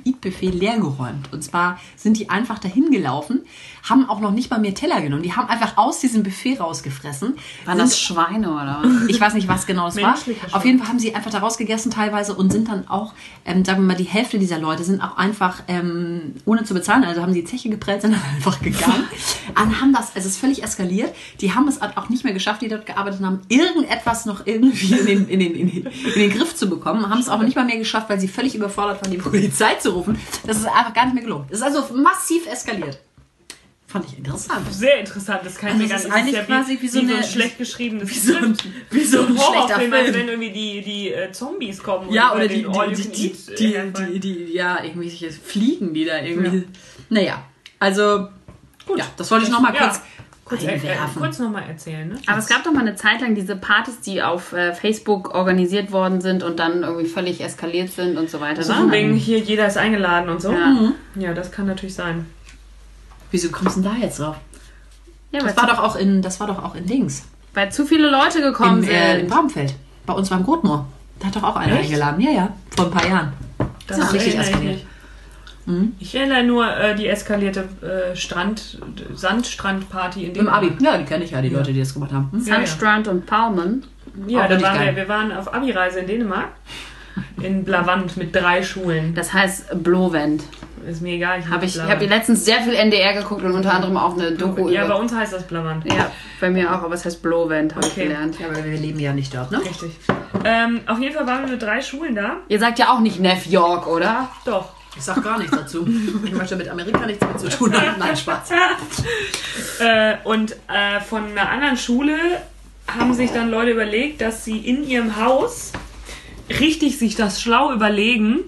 All-You-Can-Eat-Buffet leergeräumt. Und zwar sind die einfach dahin gelaufen, haben auch noch nicht mal mehr Teller genommen. Die haben einfach aus diesem Buffet rausgefressen. Waren das Schweine oder was? ich weiß nicht, was genau es war. Auf jeden Fall haben sie einfach daraus gegessen teilweise und sind dann auch, ähm, sagen wir mal, die Hälfte dieser Leute sind auch einfach ähm, ohne zu bezahlen, also haben sie die Zeche geprellt, sind dann einfach gegangen. und haben das, es ist völlig eskaliert. Die haben es auch nicht mehr geschafft, die dort gearbeitet haben, irgendetwas noch irgendwie in den, in den, in den, in den Griff zu bekommen. Haben es auch nicht mal mehr geschafft, weil sie völlig überfordert waren, die Polizei zu rufen. Das ist einfach gar nicht mehr gelungen. Es ist also massiv eskaliert. Fand ich interessant. Sehr interessant. Das kann ich Also mir es gar ist nicht. das ja quasi wie so ein eine- schlecht geschriebenes wie so ein- wie so ein schlechter Horrorfilm, als Film. wenn irgendwie die, die äh, Zombies kommen. Ja, oder die, die, die, äh, die, die, ja, irgendwelche Fliegen, die da irgendwie. Naja, also, Gut. ja, das wollte ich nochmal Ja. kurz, Kurz, äh, einwerfen. kurz nochmal erzählen, ne? Aber es gab doch mal eine Zeit lang diese Partys, die auf äh, Facebook organisiert worden sind und dann irgendwie völlig eskaliert sind und so weiter. So ne? von wegen hier, jeder ist eingeladen und so. Ja. Ja, das kann natürlich sein. Wieso kommst du denn da jetzt drauf? Ja, Das war doch auch in, das war doch auch in Dings. weil zu viele Leute gekommen Im, äh, in sind. Bramfeld. Bei uns war im Grotmoor. Da hat doch auch einer Echt? eingeladen. Ja, ja. Vor ein paar Jahren. Das ist richtig eskaliert. Nicht. Ich erinnere nur äh, die eskalierte äh, Strand, Sandstrandparty in dem Im Abi. Ja, die kenne ich ja, die Leute, die das gemacht haben. Hm? Sandstrand und Palmen. Ja, da waren wir, wir waren auf Abi-Reise in Dänemark. In Blavant mit drei Schulen. Das heißt Blowend. Ist mir egal. Habe ich, ich Blavant. habe letztens sehr viel NDR geguckt und unter anderem auch eine Doku Ja, bei über. uns heißt das Blavant. Ja, bei mir auch, aber es heißt Blowend, habe Okay. ich gelernt. Ja, aber wir leben ja nicht dort, ne? Richtig. Ähm, auf jeden Fall waren wir mit drei Schulen da. Ihr sagt ja auch nicht Neff York, oder? Doch. Ich sag gar nichts dazu. Ich möchte mit Amerika nichts mehr zu tun haben. Nein, Spaß. Äh, und äh, von einer anderen Schule haben sich dann Leute überlegt, dass sie in ihrem Haus richtig sich das schlau überlegen.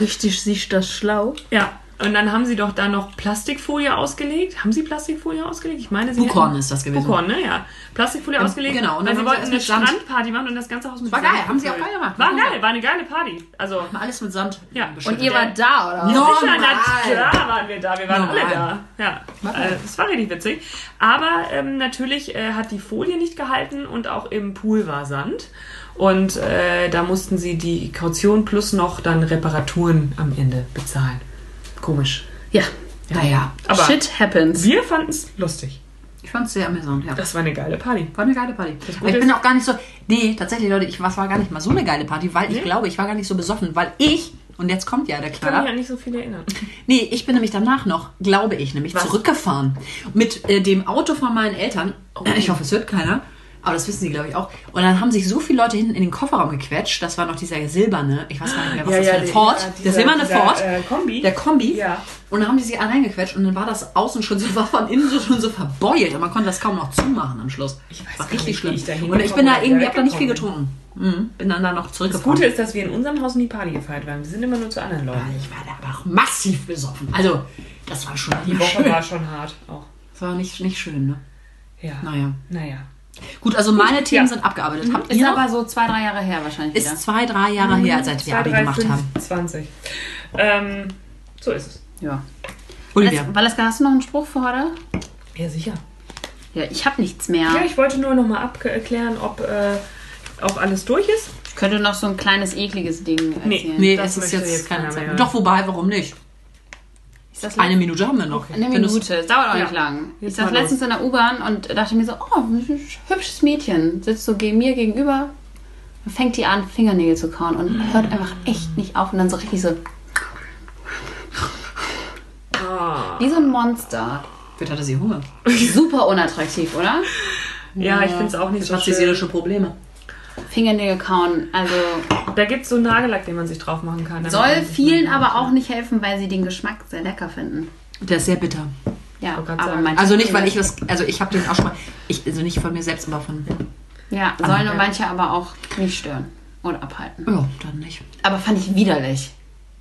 Richtig sich das schlau. Ja. Und dann haben sie doch da noch Plastikfolie ausgelegt. Haben sie Plastikfolie ausgelegt? Ich meine, sie Bukorn hätten- ist das gewesen. Bukorn, ne? Ja. Plastikfolie ausgelegt. genau. Und dann sie wollten eine Sand- Strandparty machen und das Ganze Haus mit War Sand geil, haben sie auch geil gemacht. War geil, war eine geile Party. Also, Alles mit Sand. Ja. Und ihr wart da, oder? was? No. Sicher, na Normal. klar waren wir da. Wir waren Normal. alle da. Ja, äh, das war richtig witzig. Aber ähm, natürlich äh, hat die Folie nicht gehalten und auch im Pool war Sand. Und äh, da mussten sie die Kaution plus noch dann Reparaturen am Ende bezahlen. Komisch. Ja. Naja, Aber Shit happens. wir fanden es lustig. ich fand es sehr amüsant, ja. Das war eine geile Party. War eine geile Party. Aber ich bin auch gar nicht so. Nee, tatsächlich, Leute, ich was war gar nicht mal so eine geile Party, weil ich Nee? glaube, ich war gar nicht so besoffen, weil ich, und jetzt kommt ja der Ich kann mich Knaller. an nicht so viel erinnern. Nee, ich bin nämlich danach noch, glaube ich, nämlich Was? zurückgefahren. Mit äh, dem Auto von meinen Eltern. Oh. Ich hoffe, es hört keiner. Aber das wissen sie, glaube ich, auch. Und dann haben sich so viele Leute hinten in den Kofferraum gequetscht. Das war noch dieser silberne, ich weiß gar nicht mehr, was das für ein Ford. der silberne Ford. Äh, Kombi. Der Kombi. Ja. Und dann haben die sich alle reingequetscht und dann war das außen schon so, war von innen so schon so verbeult und man konnte das kaum noch zumachen am Schluss. Ich weiß war richtig nicht, schlimm. ich da und ich bin da irgendwie, hab da nicht viel getrunken. Mhm. Bin dann da noch Das zurückgefahren. Gute ist, dass wir in unserem Haus nie Party gefeiert haben. Wir sind immer nur zu anderen Leuten. ich war da aber auch massiv besoffen. Also, das war schon Die Woche schön. war schon hart auch. Das war nicht, nicht schön, ne? Ja. Naja. Naja. Gut, also meine Themen ja. sind abgearbeitet. Habt Ist aber so zwei, drei Jahre her wahrscheinlich wieder. Ist zwei, drei Jahre her, seit wir Zwei, Abi drei, gemacht fünf, haben. 20. Ähm, so ist es. ja. Olivia. Vales- Valeska, hast du noch einen Spruch für heute? Ja, sicher. Ja, ich habe nichts mehr. Ja, ich wollte nur noch mal abklären, ob, äh, ob alles durch ist. Ich könnte noch so ein kleines ekliges Ding erzählen. Nee. Nee, Das es ist jetzt jetzt keine keiner Zeit. mehr. Doch, wobei, warum nicht? Ich das Eine Minute haben wir noch. Eine Minute, es dauert auch Ja. nicht lang. Ich Jetzt saß mal los. letztens in der U-Bahn und dachte mir so, oh, ein hübsches Mädchen. Sitzt so mir gegenüber, dann fängt die an, Fingernägel zu kauen und hört einfach echt nicht auf. Und dann so richtig so, Ah. wie so ein Monster. Vielleicht hatte sie Hunger. Super unattraktiv, oder? Ja, ich finde es auch nicht so Hat sie schön. seelische Probleme. Fingernägel kauen, also Da gibt es so einen Nagellack, den man sich drauf machen kann. soll vielen aber auch nicht helfen, weil sie den Geschmack sehr lecker finden. Der ist sehr bitter. Ja, aber manche Also nicht, weil ich was, also ich habe den auch schon mal, ich, also nicht von mir selbst, aber von, Ja, sollen nur manche aber auch nicht stören oder abhalten. ja, dann nicht. Aber fand ich widerlich.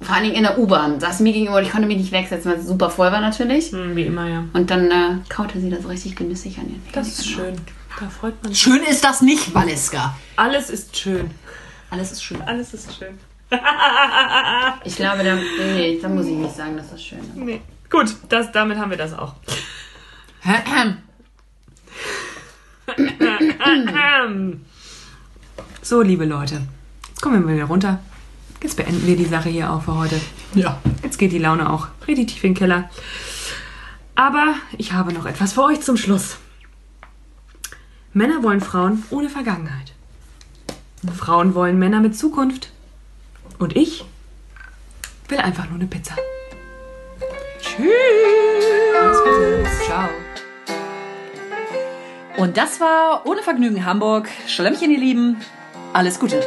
Vor allen Dingen in der U-Bahn. Saß mir gegenüber und ich konnte mich nicht wegsetzen, weil es super voll war natürlich. Hm, wie immer, ja. Und dann äh, kaute sie da so richtig genüssig an ihren Das ist schön. Da freut man sich. Schön ist das nicht, Valeska. Alles ist schön. Alles ist schön. Alles ist schön. Ich glaube, da, nee, da muss ich nicht sagen, dass das schön ist. Nee. Gut, das, damit haben wir das auch. So, liebe Leute. Jetzt kommen wir mal wieder runter. Jetzt beenden wir die Sache hier auch für heute. Ja. Jetzt geht die Laune auch richtig tief in den Keller. Aber ich habe noch etwas für euch zum Schluss. Männer wollen Frauen ohne Vergangenheit. Frauen wollen Männer mit Zukunft. Und ich will einfach nur eine Pizza. Tschüss. Ciao. Und das war Ohne Vergnügen Hamburg. Schlemmchen, ihr Lieben. Alles Gute.